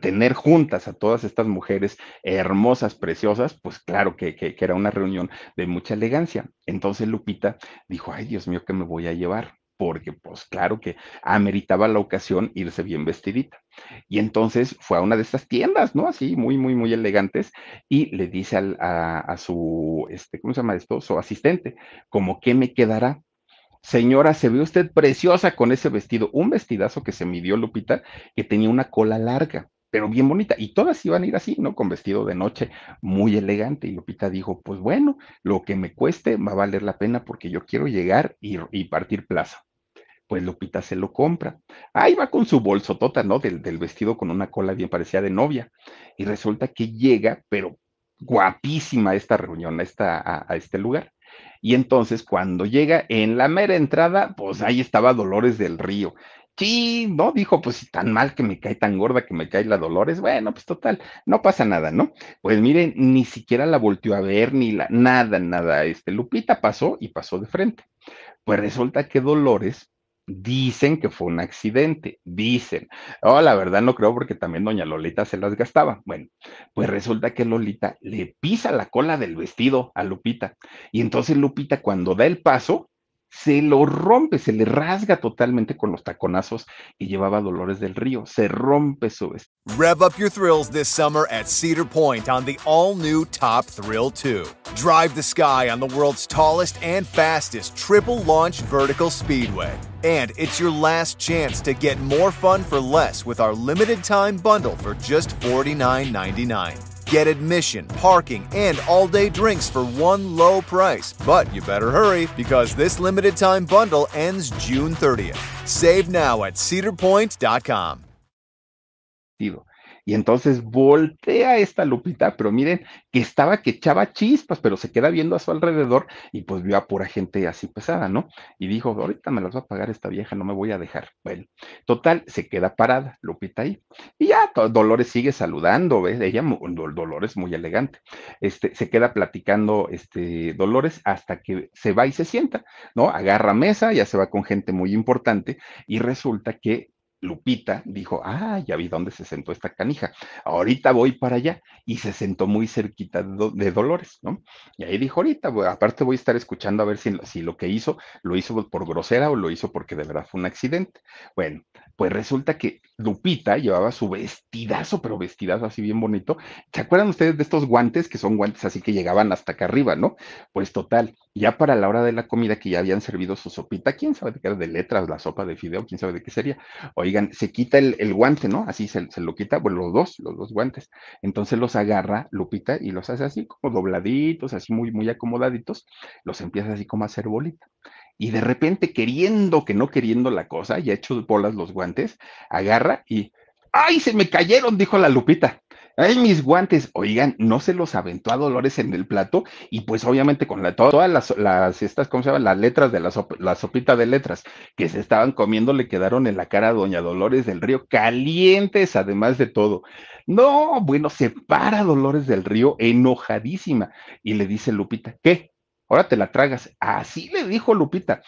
tener juntas a todas estas mujeres hermosas, preciosas, pues claro que, que, era una reunión de mucha elegancia. Entonces Lupita dijo, ay Dios mío, ¿qué me voy a llevar? Porque pues claro que ameritaba la ocasión irse bien vestidita. Y entonces fue a una de estas tiendas, ¿no? Así, muy, muy, muy elegantes, y le dice a, su, este, ¿cómo se llama esto? Su asistente, como, ¿qué me quedará? Señora, se ve usted preciosa con ese vestido, un vestidazo que se midió Lupita, que tenía una cola larga, pero bien bonita, y todas iban a ir así, ¿no? Con vestido de noche, muy elegante, y Lupita dijo, pues bueno, lo que me cueste va a valer la pena porque yo quiero llegar y, y partir plaza pues Lupita se lo compra. Ahí va con su bolsotota, ¿no? Del, vestido con una cola bien parecida de novia. Y resulta que llega, pero guapísima esta reunión, a, esta, a, este lugar. Y entonces cuando llega en la mera entrada, pues ahí estaba Dolores del Río. Sí, no, dijo, pues tan mal que me cae tan gorda que me cae la Dolores, bueno, pues total, no pasa nada, ¿no? Pues miren, ni siquiera la volteó a ver, ni la, nada, nada, este, Lupita pasó y pasó de frente. Pues resulta que Dolores Dicen que fue un accidente, dicen. Oh, la verdad no creo porque también doña Lolita se las gastaba. Bueno, pues resulta que Lolita le pisa la cola del vestido a Lupita. Y entonces Lupita cuando da el paso, se lo rompe, se le rasga totalmente con los taconazos que llevaba Dolores del Río. Se rompe su vestido. Rev up your thrills this summer at Cedar Point on the all-new Top Thrill 2. Drive the sky on the world's tallest and fastest triple-launch vertical speedway. And it's your last chance to get more fun for less with our limited time bundle for just $49.99. Get admission, parking, and all day drinks for one low price. But you better hurry because this limited time bundle ends June 30th. Save now at cedarpoint.com. Y entonces voltea esta Lupita, pero miren que estaba que echaba chispas, pero se queda viendo a su alrededor y pues vio a pura gente así pesada, ¿no? Y dijo, ahorita me las va a pagar esta vieja, no me voy a dejar. Bueno, total, se queda parada Lupita ahí. Y ya Dolores sigue saludando, ¿ves? Ella, Dolores muy elegante. Este, se queda platicando este, Dolores hasta que se va y se sienta, ¿no? Agarra mesa, ya se va con gente muy importante y resulta que Lupita dijo, ah, ya vi dónde se sentó esta canija, ahorita voy para allá, y se sentó muy cerquita de, Dolores, ¿no? Y ahí dijo, ahorita, aparte voy a estar escuchando a ver si, si, lo que hizo lo hizo por grosera o lo hizo porque de verdad fue un accidente. Bueno, pues resulta que Lupita llevaba su vestidazo, pero vestidazo así bien bonito. ¿Se acuerdan ustedes de estos guantes que son guantes así que llegaban hasta acá arriba, ¿no? Pues total, ya para la hora de la comida que ya habían servido su sopita, quién sabe de qué era de letras, la sopa de fideo, quién sabe de qué sería. Oigan, se quita el, guante, ¿no? Así se, lo quita, bueno, los dos, los dos guantes. Entonces los agarra Lupita y los hace así como dobladitos, así muy, muy acomodaditos, los empieza así como a hacer bolita y de repente queriendo que no queriendo la cosa, ya hecho bolas los guantes, agarra y ¡ay! se me cayeron, dijo la Lupita. ¡Ay, mis guantes! Oigan, no se los aventó a Dolores en el plato y pues obviamente con la, todas las, estas, ¿cómo se llaman? Las letras de la, la sopita de letras que se estaban comiendo le quedaron en la cara a Doña Dolores del Río, calientes además de todo. No, bueno, se para Dolores del Río enojadísima y le dice Lupita, ¿qué? ahora te la tragas. Así le dijo Lupita,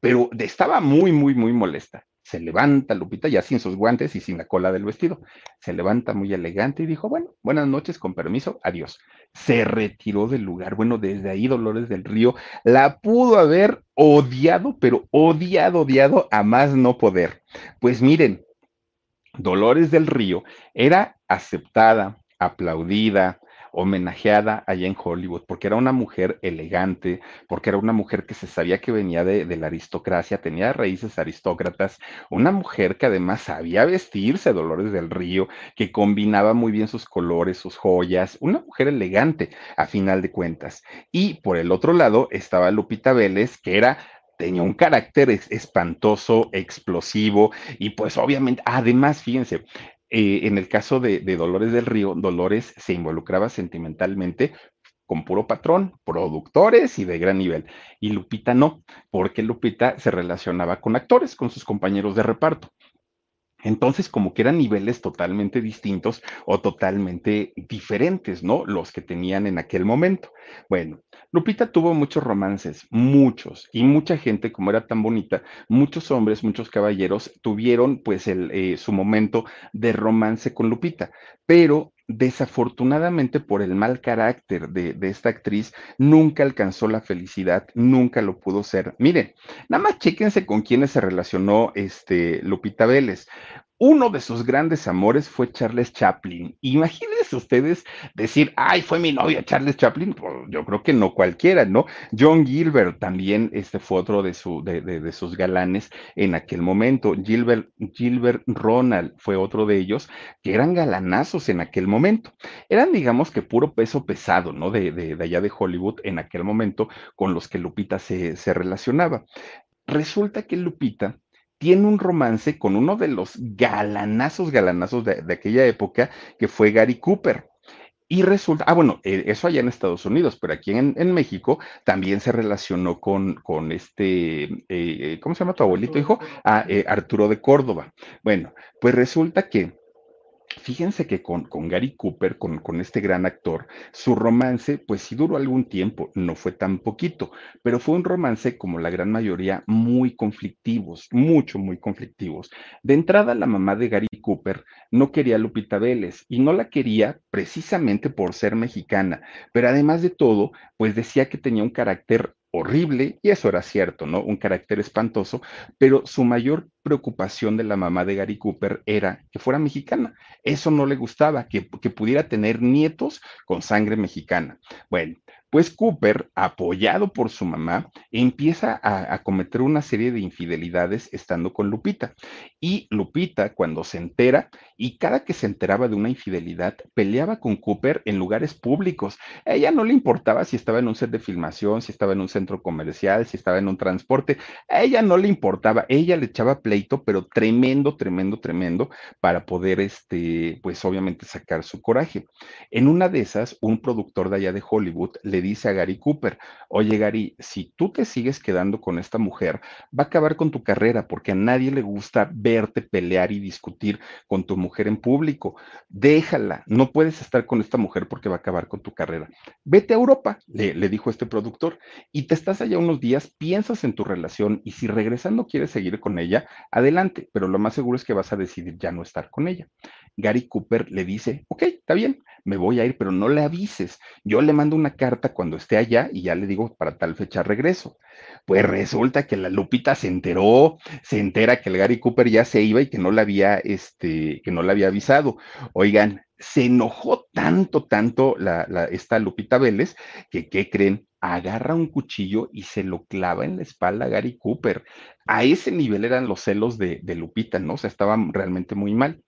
pero estaba muy, muy, muy molesta. Se levanta Lupita ya sin sus guantes y sin la cola del vestido. Se levanta muy elegante y dijo, bueno, buenas noches, con permiso, adiós. Se retiró del lugar. Bueno, desde ahí Dolores del Río la pudo haber odiado, pero odiado, odiado a más no poder. Pues miren, Dolores del Río era aceptada, aplaudida, homenajeada allá en Hollywood, porque era una mujer elegante, porque era una mujer que se sabía que venía de, la aristocracia, tenía raíces aristócratas, una mujer que además sabía vestirse, Dolores del Río, que combinaba muy bien sus colores, sus joyas, una mujer elegante a final de cuentas. Y por el otro lado estaba Lupita Vélez, que era tenía un carácter espantoso, explosivo y pues obviamente, además, fíjense, eh, en el caso de, Dolores del Río, Dolores se involucraba sentimentalmente con puro patrón, productores y de gran nivel. Y Lupita no, porque Lupita se relacionaba con actores, con sus compañeros de reparto. Entonces, como que eran niveles totalmente distintos o totalmente diferentes, ¿no? Los que tenían en aquel momento. Bueno, Lupita tuvo muchos romances, muchos, y mucha gente, como era tan bonita, muchos hombres, muchos caballeros tuvieron pues el, eh, su momento de romance con Lupita, pero desafortunadamente por el mal carácter de, de, esta actriz, nunca alcanzó la felicidad, nunca lo pudo ser. Miren, nada más chéquense con quiénes se relacionó este Lupita Vélez. Uno de sus grandes amores fue Charles Chaplin. Imagínense ustedes decir, ay, fue mi novia Charles Chaplin. Pues yo creo que no cualquiera, ¿no? John Gilbert también este fue otro de, su, de, de, sus galanes en aquel momento. Gilbert, Gilbert Ronald fue otro de ellos, que eran galanazos en aquel momento. Eran, digamos que puro peso pesado, ¿no? De, de allá de Hollywood en aquel momento con los que Lupita se, se relacionaba. Resulta que Lupita tiene un romance con uno de los galanazos, galanazos de, aquella época, que fue Gary Cooper. Y resulta, ah, bueno, eh, eso allá en Estados Unidos, pero aquí en, México también se relacionó con, con este, eh, eh, ¿cómo se llama tu abuelito, hijo? Ah, Arturo de Córdoba. Bueno, pues resulta que Fíjense que con, con Gary Cooper, con, con, este gran actor, su romance, pues sí duró algún tiempo, no fue tan poquito, pero fue un romance, como la gran mayoría, muy conflictivos, mucho, muy conflictivos. De entrada, la mamá de Gary Cooper no quería a Lupita Vélez y no la quería precisamente por ser mexicana, pero además de todo, pues decía que tenía un carácter horrible, y eso era cierto, ¿no? Un carácter espantoso, pero su mayor preocupación de la mamá de Gary Cooper era que fuera mexicana. Eso no le gustaba, que, pudiera tener nietos con sangre mexicana. Bueno, Pues Cooper, apoyado por su mamá, empieza a, cometer una serie de infidelidades estando con Lupita. Y Lupita, cuando se entera, y cada que se enteraba de una infidelidad, peleaba con Cooper en lugares públicos. A ella no le importaba si estaba en un set de filmación, si estaba en un centro comercial, si estaba en un transporte. A ella no le importaba. Ella le echaba pleito, pero tremendo, tremendo, tremendo, para poder, este, pues obviamente sacar su coraje. En una de esas, un productor de allá de Hollywood le dice a Gary Cooper, oye Gary, si tú te sigues quedando con esta mujer, va a acabar con tu carrera porque a nadie le gusta verte pelear y discutir con tu mujer en público. Déjala, no puedes estar con esta mujer porque va a acabar con tu carrera. Vete a Europa, le, le dijo este productor, y te estás allá unos días, piensas en tu relación y si regresando quieres seguir con ella, adelante, pero lo más seguro es que vas a decidir ya no estar con ella. Gary Cooper le dice, ok, está bien, me voy a ir, pero no le avises. Yo le mando una carta cuando esté allá y ya le digo para tal fecha regreso. Pues resulta que la Lupita se enteró, se entera que el Gary Cooper ya se iba y que no le había, este, que no le había avisado. Oigan, se enojó tanto, tanto la, la, esta Lupita Vélez, que, ¿qué creen? Agarra un cuchillo y se lo clava en la espalda a Gary Cooper. A ese nivel eran los celos de, de Lupita, ¿no? O sea, estaban realmente muy mal.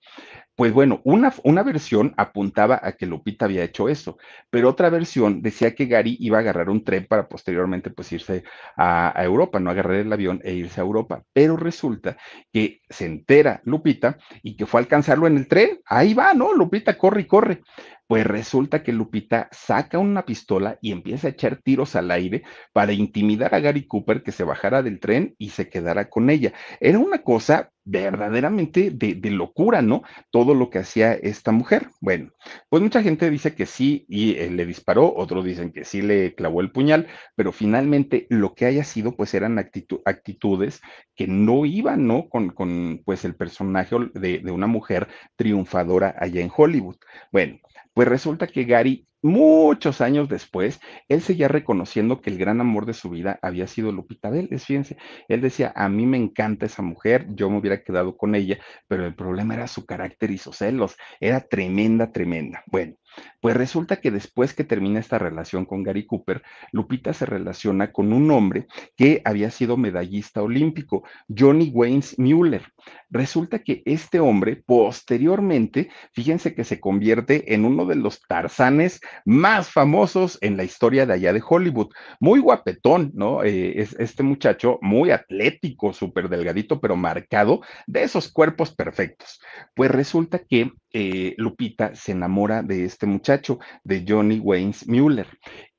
Pues bueno, una, una, versión apuntaba a que Lupita había hecho eso, pero otra versión decía que Gary iba a agarrar un tren para posteriormente pues irse a, a, Europa, no agarrar el avión e irse a Europa. Pero resulta que se entera Lupita y que fue a alcanzarlo en el tren. Ahí va, ¿no? Lupita corre y corre. Pues resulta que Lupita saca una pistola y empieza a echar tiros al aire para intimidar a Gary Cooper que se bajara del tren y se quedara con ella. Era una cosa verdaderamente de, locura, ¿no? Todo lo que hacía esta mujer. Bueno, pues mucha gente dice que sí y eh, le disparó, otros dicen que sí le clavó el puñal, pero finalmente lo que haya sido, pues eran actitud, actitudes que no iban, ¿no? Con, con pues el personaje de una mujer triunfadora allá en Hollywood. Bueno, pues resulta que Gary, muchos años después, él seguía reconociendo que el gran amor de su vida había sido Lupita Vélez. Fíjense, él decía, a mí me encanta esa mujer, yo me hubiera quedado con ella, pero el problema era su carácter y sus celos. Era tremenda, tremenda. Bueno, pues resulta que después que termina esta relación con Gary Cooper, Lupita se relaciona con un hombre que había sido medallista olímpico, Johnny Waynes Mueller. Resulta que este hombre posteriormente, fíjense que se convierte en uno de los tarzanes más famosos en la historia de allá de Hollywood. Muy guapetón, ¿no? Eh, es este muchacho muy atlético, súper delgadito, pero marcado, de esos cuerpos perfectos. Pues resulta que eh, Lupita se enamora de este muchacho, de Johnny Waynes Mueller.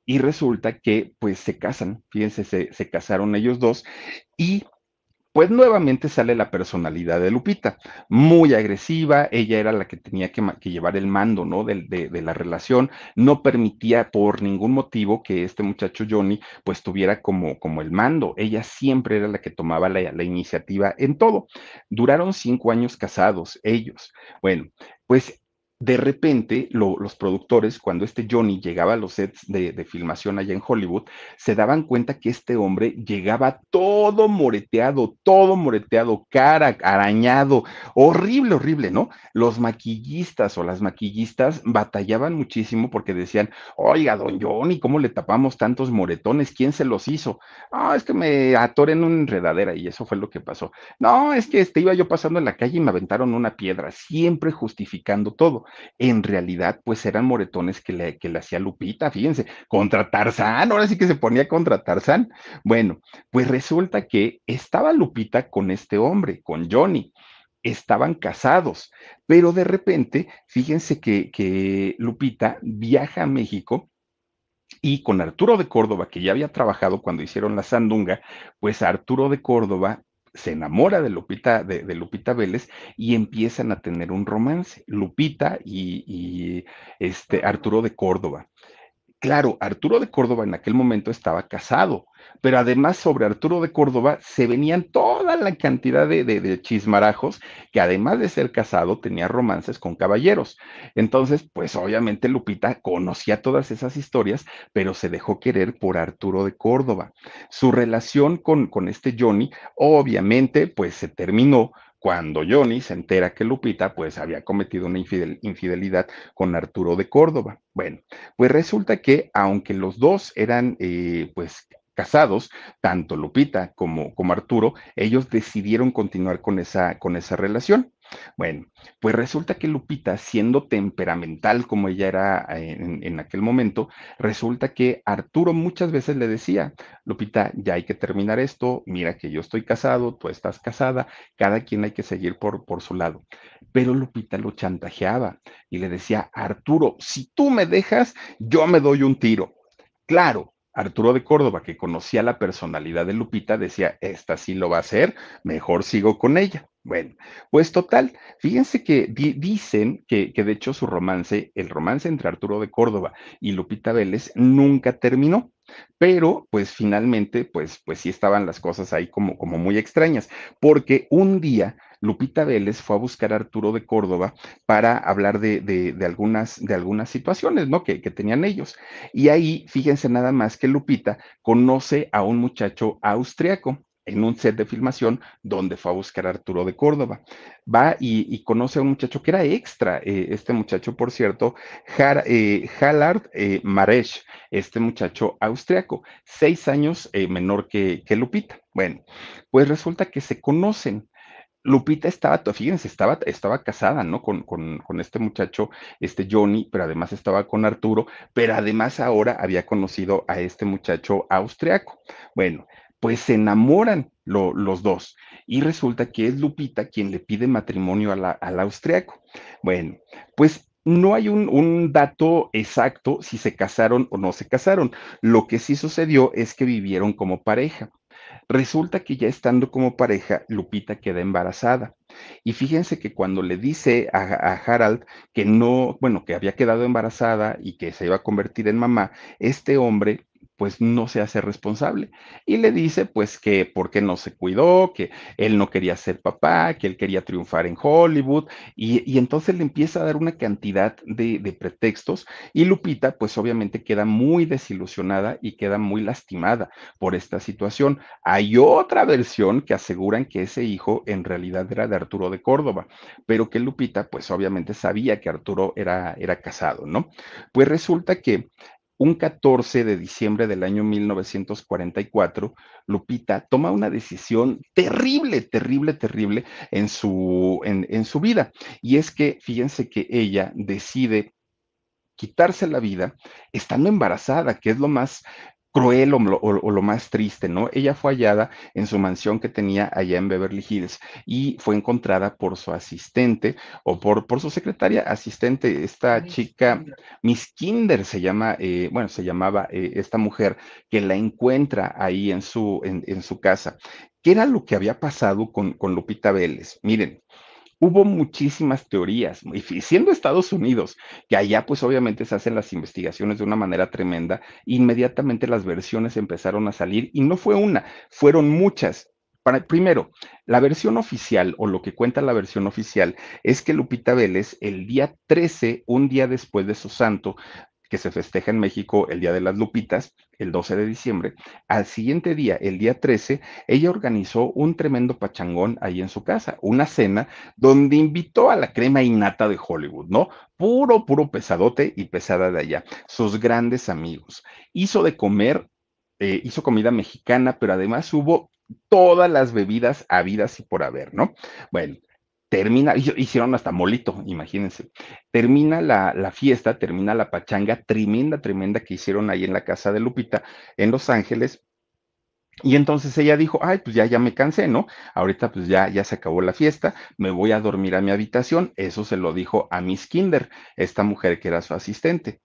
Y resulta que pues se casan, fíjense, se, se casaron ellos dos y pues nuevamente sale la personalidad de Lupita, muy agresiva, ella era la que tenía que, llevar el mando, ¿no? De, de, la relación, no permitía por ningún motivo que este muchacho Johnny pues tuviera como, como el mando, ella siempre era la que tomaba la iniciativa en todo. Duraron cinco años casados, ellos. Bueno, pues de repente lo, los productores, cuando este Johnny llegaba a los sets de, de, filmación allá en Hollywood, se daban cuenta que este hombre llegaba todo moreteado, todo moreteado, cara, arañado, horrible, horrible, ¿no? Los maquillistas o las maquillistas batallaban muchísimo porque decían, oiga, don Johnny, ¿cómo le tapamos tantos moretones? ¿Quién se los hizo? Ah, es que me atoré en una enredadera y eso fue lo que pasó. No, es que este, iba yo pasando en la calle y me aventaron una piedra, siempre justificando todo en realidad pues eran moretones que le, que le hacía Lupita, fíjense, contra Tarzán, ahora sí que se ponía contra Tarzán. Bueno, pues resulta que estaba Lupita con este hombre, con Johnny estaban casados, pero de repente, fíjense que, que, Lupita viaja a México y con Arturo de Córdoba, que ya había trabajado cuando hicieron la Sandunga, pues Arturo de Córdoba se enamora de Lupita, de, de, Lupita Vélez y empiezan a tener un romance, Lupita y, y este Arturo de Córdoba. Claro, Arturo de Córdoba en aquel momento estaba casado, pero además sobre Arturo de Córdoba se venían toda la cantidad de, chismarajos que además de ser casado tenía romances con caballeros. Entonces, pues obviamente Lupita conocía todas esas historias, pero se dejó querer por Arturo de Córdoba. Su relación con, con este Johnny, obviamente, pues se terminó cuando Johnny se entera que Lupita pues había cometido una infidelidad con Arturo de Córdoba. Bueno, pues resulta que aunque los dos eran eh, pues casados, tanto Lupita como, como Arturo, ellos decidieron continuar con esa, con esa relación. Bueno, pues resulta que Lupita, siendo temperamental como ella era eh, en, aquel momento, resulta que Arturo muchas veces le decía, Lupita, ya hay que terminar esto, mira que yo estoy casado, tú estás casada, cada quien hay que seguir por, por su lado. Pero Lupita lo chantajeaba y le decía, Arturo, si tú me dejas, yo me doy un tiro. Claro, Arturo de Córdoba, que conocía la personalidad de Lupita, decía, esta sí lo va a hacer, mejor sigo con ella. Bueno, pues total, fíjense que dicen que, que, de hecho su romance, el romance entre Arturo de Córdoba y Lupita Vélez nunca terminó, pero pues finalmente, pues, pues sí estaban las cosas ahí como, como muy extrañas, porque un día Lupita Vélez fue a buscar a Arturo de Córdoba para hablar de, algunas, de algunas situaciones, ¿no? Que, que, tenían ellos. Y ahí, fíjense nada más que Lupita conoce a un muchacho austriaco en un set de filmación donde fue a buscar a Arturo de Córdoba. Va y, conoce a un muchacho que era extra, eh, este muchacho, por cierto, Har, eh, eh, Maresch, este muchacho austriaco, seis años menor que, Lupita. Bueno, pues resulta que se conocen. Lupita estaba, fíjense, estaba, estaba casada, ¿no? Con, con, este muchacho, este Johnny, pero además estaba con Arturo, pero además ahora había conocido a este muchacho austriaco. Bueno, pues se enamoran los dos. Y resulta que es Lupita quien le pide matrimonio al austriaco. Bueno, pues no hay un, dato exacto si se casaron o no se casaron. Lo que sí sucedió es que vivieron como pareja. Resulta que ya estando como pareja, Lupita queda embarazada. Y fíjense que cuando le dice a, Harald que no, bueno, que había quedado embarazada y que se iba a convertir en mamá, este hombre pues no se hace responsable. Y le dice pues que por qué no se cuidó, que él no quería ser papá, que él quería triunfar en Hollywood, y, entonces le empieza a dar una cantidad de, de, pretextos y Lupita pues obviamente queda muy desilusionada y queda muy lastimada por esta situación. Hay otra versión que aseguran que ese hijo en realidad era de Arturo de Córdoba, pero que Lupita pues obviamente sabía que Arturo era, era casado, ¿no? Pues resulta que un 14 de diciembre del año 1944, Lupita toma una decisión terrible, terrible, terrible en su, en, en su vida. Y es que, fíjense que ella decide quitarse la vida estando embarazada, que es lo más cruel o, lo más triste, ¿no? Ella fue hallada en su mansión que tenía allá en Beverly Hills y fue encontrada por su asistente o por, por su secretaria asistente, esta chica, Miss Kinder se llama, eh, bueno, se llamaba eh, esta mujer que la encuentra ahí en su, en, en su casa. ¿Qué era lo que había pasado con, con Lupita Vélez? Miren, hubo muchísimas teorías, y siendo Estados Unidos, que allá pues obviamente se hacen las investigaciones de una manera tremenda, inmediatamente las versiones empezaron a salir y no fue una, fueron muchas. Para, primero, la versión oficial o lo que cuenta la versión oficial es que Lupita Vélez el día 13, un día después de su santo, que se festeja en México el Día de las Lupitas, el 12 de diciembre, al siguiente día, el día 13, ella organizó un tremendo pachangón ahí en su casa, una cena donde invitó a la crema innata de Hollywood, ¿no? Puro, puro pesadote y pesada de allá, sus grandes amigos. Hizo de comer, eh, hizo comida mexicana, pero además hubo todas las bebidas habidas y por haber, ¿no? Bueno, termina, hicieron hasta molito, imagínense, termina la, la, fiesta, termina la pachanga tremenda, tremenda que hicieron ahí en la casa de Lupita en Los Ángeles. Y entonces ella dijo, ay, pues ya, ya me cansé, ¿no? Ahorita pues ya, ya se acabó la fiesta, me voy a dormir a mi habitación. Eso se lo dijo a Miss Kinder, esta mujer que era su asistente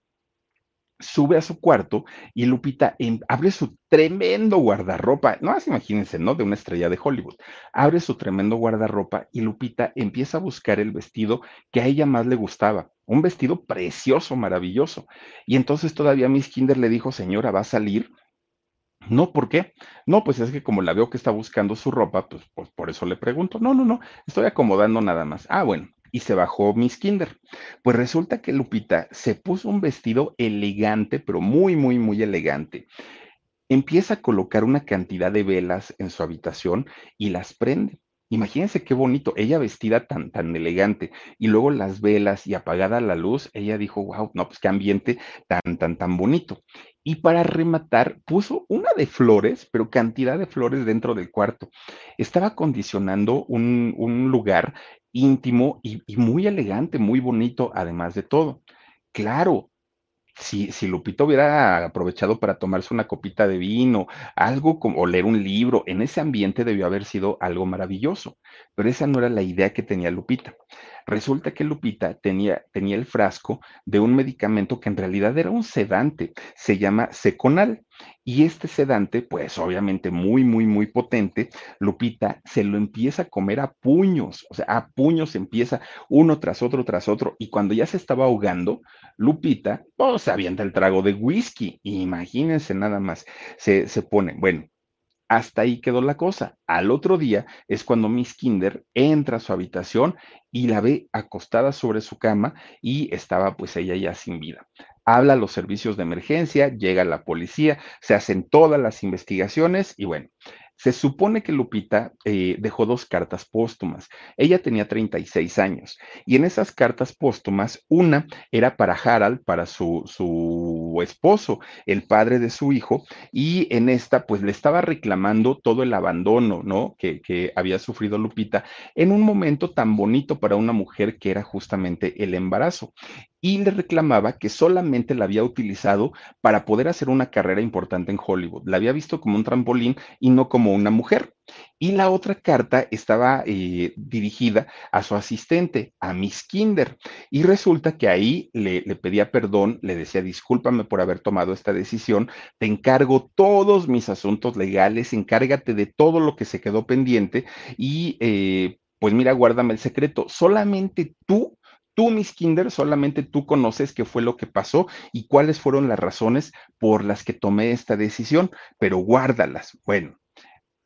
sube a su cuarto y Lupita abre su tremendo guardarropa, no más imagínense, ¿no? De una estrella de Hollywood. Abre su tremendo guardarropa y Lupita empieza a buscar el vestido que a ella más le gustaba, un vestido precioso, maravilloso. Y entonces todavía Miss Kinder le dijo, señora, ¿va a salir? No, ¿por qué? No, pues es que como la veo que está buscando su ropa, pues, pues por eso le pregunto. No, no, no, estoy acomodando nada más. Ah, bueno, y se bajó Miss Kinder. Pues resulta que Lupita se puso un vestido elegante, pero muy, muy, muy elegante. Empieza a colocar una cantidad de velas en su habitación y las prende. Imagínense qué bonito, ella vestida tan, tan elegante y luego las velas y apagada la luz, ella dijo, wow, no, pues qué ambiente tan, tan, tan bonito. Y para rematar, puso una de flores, pero cantidad de flores dentro del cuarto. Estaba acondicionando un, un lugar íntimo y, muy elegante, muy bonito, además de todo. Claro, si, si Lupita hubiera aprovechado para tomarse una copita de vino, algo como, o leer un libro, en ese ambiente debió haber sido algo maravilloso, pero esa no era la idea que tenía Lupita. Resulta que Lupita tenía, tenía el frasco de un medicamento que en realidad era un sedante, se llama Seconal. Y este sedante, pues obviamente muy, muy, muy potente, Lupita se lo empieza a comer a puños, o sea, a puños empieza uno tras otro, tras otro, y cuando ya se estaba ahogando, Lupita, pues se avienta el trago de whisky, imagínense nada más, se, se pone, bueno, hasta ahí quedó la cosa. Al otro día es cuando Miss Kinder entra a su habitación y la ve acostada sobre su cama y estaba pues ella ya sin vida. Habla a los servicios de emergencia, llega la policía, se hacen todas las investigaciones y bueno, se supone que Lupita eh, dejó dos cartas póstumas. Ella tenía 36 años y en esas cartas póstumas, una era para Harald, para su, su esposo, el padre de su hijo, y en esta pues le estaba reclamando todo el abandono, ¿no? Que, que había sufrido Lupita en un momento tan bonito para una mujer que era justamente el embarazo y le reclamaba que solamente la había utilizado para poder hacer una carrera importante en Hollywood. La había visto como un trampolín y no como una mujer. Y la otra carta estaba eh, dirigida a su asistente, a Miss Kinder. Y resulta que ahí le, le, pedía perdón, le decía, discúlpame por haber tomado esta decisión, te encargo todos mis asuntos legales, encárgate de todo lo que se quedó pendiente y... Eh, pues mira, guárdame el secreto. Solamente tú Tú, Miss Kinder, solamente tú conoces qué fue lo que pasó y cuáles fueron las razones por las que tomé esta decisión, pero guárdalas. Bueno,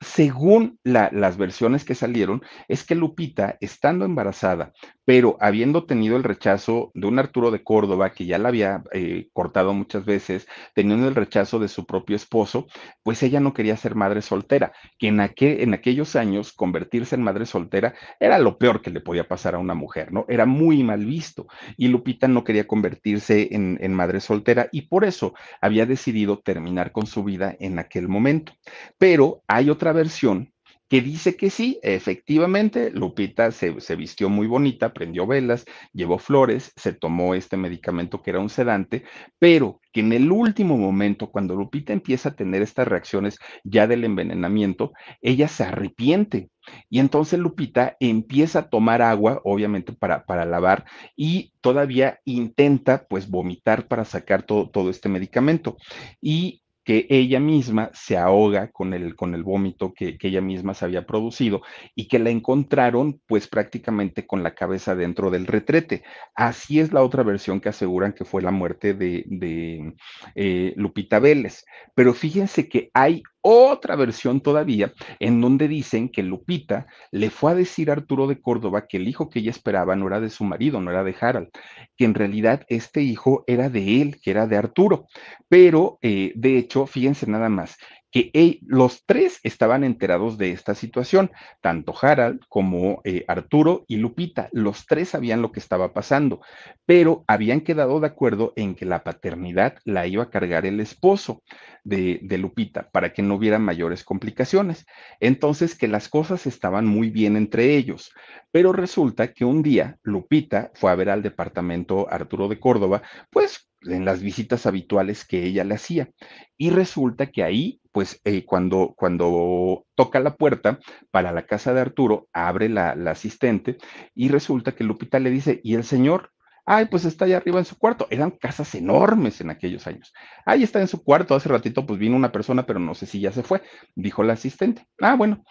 según la, las versiones que salieron, es que Lupita, estando embarazada, pero habiendo tenido el rechazo de un Arturo de Córdoba, que ya la había eh, cortado muchas veces, teniendo el rechazo de su propio esposo, pues ella no quería ser madre soltera, que en aquellos años convertirse en madre soltera era lo peor que le podía pasar a una mujer, ¿no? Era muy mal visto. Y Lupita no quería convertirse en, en madre soltera y por eso había decidido terminar con su vida en aquel momento. Pero hay otra versión que dice que sí, efectivamente, Lupita se, se, vistió muy bonita, prendió velas, llevó flores, se tomó este medicamento que era un sedante, pero que en el último momento, cuando Lupita empieza a tener estas reacciones ya del envenenamiento, ella se arrepiente. Y entonces Lupita empieza a tomar agua, obviamente para, para lavar, y todavía intenta pues vomitar para sacar todo, todo este medicamento. Y que ella misma se ahoga con el, con el vómito que, ella misma se había producido y que la encontraron pues prácticamente con la cabeza dentro del retrete. Así es la otra versión que aseguran que fue la muerte de, de eh, Lupita Vélez. Pero fíjense que hay otra versión todavía en donde dicen que Lupita le fue a decir a Arturo de Córdoba que el hijo que ella esperaba no era de su marido, no era de Harald, que en realidad este hijo era de él, que era de Arturo. Pero, eh, de hecho, fíjense nada más, que él, los tres estaban enterados de esta situación, tanto Harald como eh, Arturo y Lupita, los tres sabían lo que estaba pasando, pero habían quedado de acuerdo en que la paternidad la iba a cargar el esposo de, de Lupita para que no hubiera mayores complicaciones. Entonces, que las cosas estaban muy bien entre ellos, pero resulta que un día Lupita fue a ver al departamento Arturo de Córdoba, pues en las visitas habituales que ella le hacía. Y resulta que ahí, pues eh, cuando, cuando toca la puerta para la casa de Arturo, abre la, la, asistente y resulta que Lupita le dice, ¿y el señor? Ay, pues está allá arriba en su cuarto. Eran casas enormes en aquellos años. Ahí está en su cuarto. Hace ratito pues vino una persona, pero no sé si ya se fue, dijo la asistente. Ah, bueno.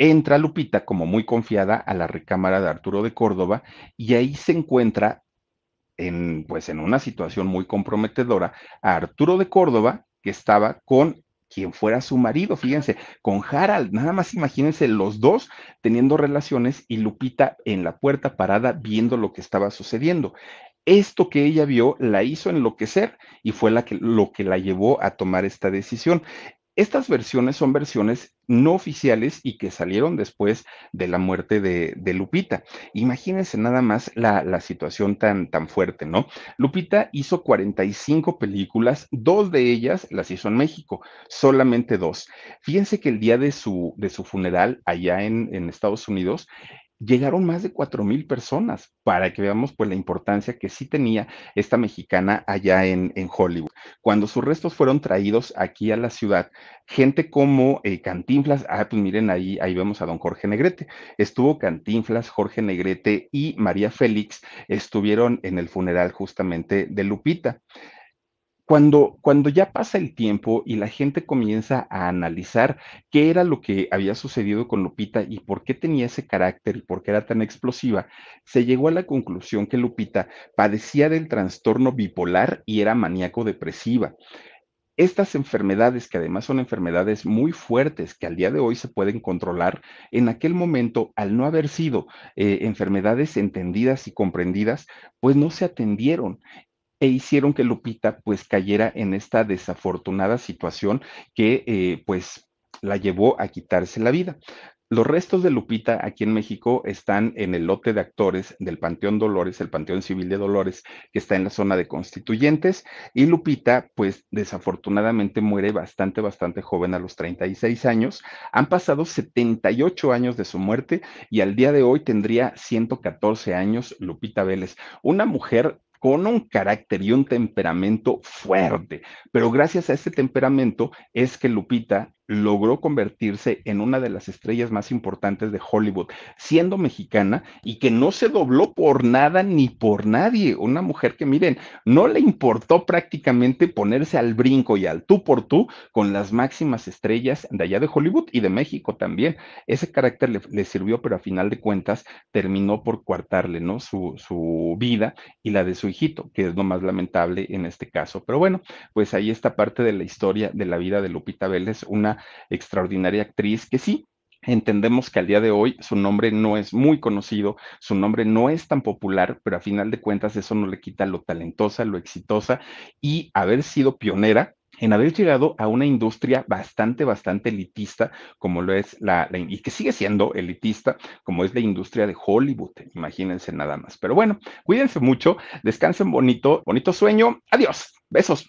Entra Lupita como muy confiada a la recámara de Arturo de Córdoba y ahí se encuentra en, pues, en una situación muy comprometedora a Arturo de Córdoba, que estaba con quien fuera su marido, fíjense, con Harald, nada más imagínense los dos teniendo relaciones y Lupita en la puerta parada viendo lo que estaba sucediendo. Esto que ella vio la hizo enloquecer y fue la que, lo que la llevó a tomar esta decisión. Estas versiones son versiones no oficiales y que salieron después de la muerte de, Lupita. Imagínense nada más la, la, situación tan, tan fuerte, ¿no? Lupita hizo 45 películas, dos de ellas las hizo en México, solamente dos. Fíjense que el día de su, de su funeral allá en, en Estados Unidos, llegaron más de cuatro mil personas para que veamos pues la importancia que sí tenía esta mexicana allá en, en, Hollywood. Cuando sus restos fueron traídos aquí a la ciudad, gente como eh, Cantinflas, ah, pues miren ahí, ahí vemos a don Jorge Negrete, estuvo Cantinflas, Jorge Negrete y María Félix estuvieron en el funeral justamente de Lupita. Cuando, cuando ya pasa el tiempo y la gente comienza a analizar qué era lo que había sucedido con Lupita y por qué tenía ese carácter y por qué era tan explosiva, se llegó a la conclusión que Lupita padecía del trastorno bipolar y era maníaco depresiva. Estas enfermedades, que además son enfermedades muy fuertes, que al día de hoy se pueden controlar, en aquel momento, al no haber sido eh, enfermedades entendidas y comprendidas, pues no se atendieron e hicieron que Lupita pues cayera en esta desafortunada situación que eh, pues la llevó a quitarse la vida. Los restos de Lupita aquí en México están en el lote de actores del Panteón Dolores, el Panteón Civil de Dolores, que está en la zona de constituyentes. Y Lupita, pues desafortunadamente muere bastante, bastante joven a los 36 años. Han pasado 78 años de su muerte y al día de hoy tendría 114 años Lupita Vélez, una mujer con un carácter y un temperamento fuerte, pero gracias a ese temperamento es que Lupita logró convertirse en una de las estrellas más importantes de Hollywood, siendo mexicana y que no se dobló por nada ni por nadie. Una mujer que, miren, no le importó prácticamente ponerse al brinco y al tú por tú con las máximas estrellas de allá de Hollywood y de México también. Ese carácter le, sirvió, pero a final de cuentas terminó por coartarle, ¿no? Su, su vida y la de su hijito, que es lo más lamentable en este caso. Pero bueno, pues ahí está parte de la historia de la vida de Lupita Vélez, extraordinaria actriz que sí, Entendemos que al día de hoy su nombre no es muy conocido, su nombre no es tan popular, pero a final de cuentas eso no le quita lo talentosa, lo exitosa y haber sido pionera en haber llegado a una industria bastante, bastante elitista, como lo es la, la, y que sigue siendo elitista, como es la industria de Hollywood, imagínense nada más. Pero bueno, cuídense mucho, descansen bonito, bonito sueño, adiós, besos.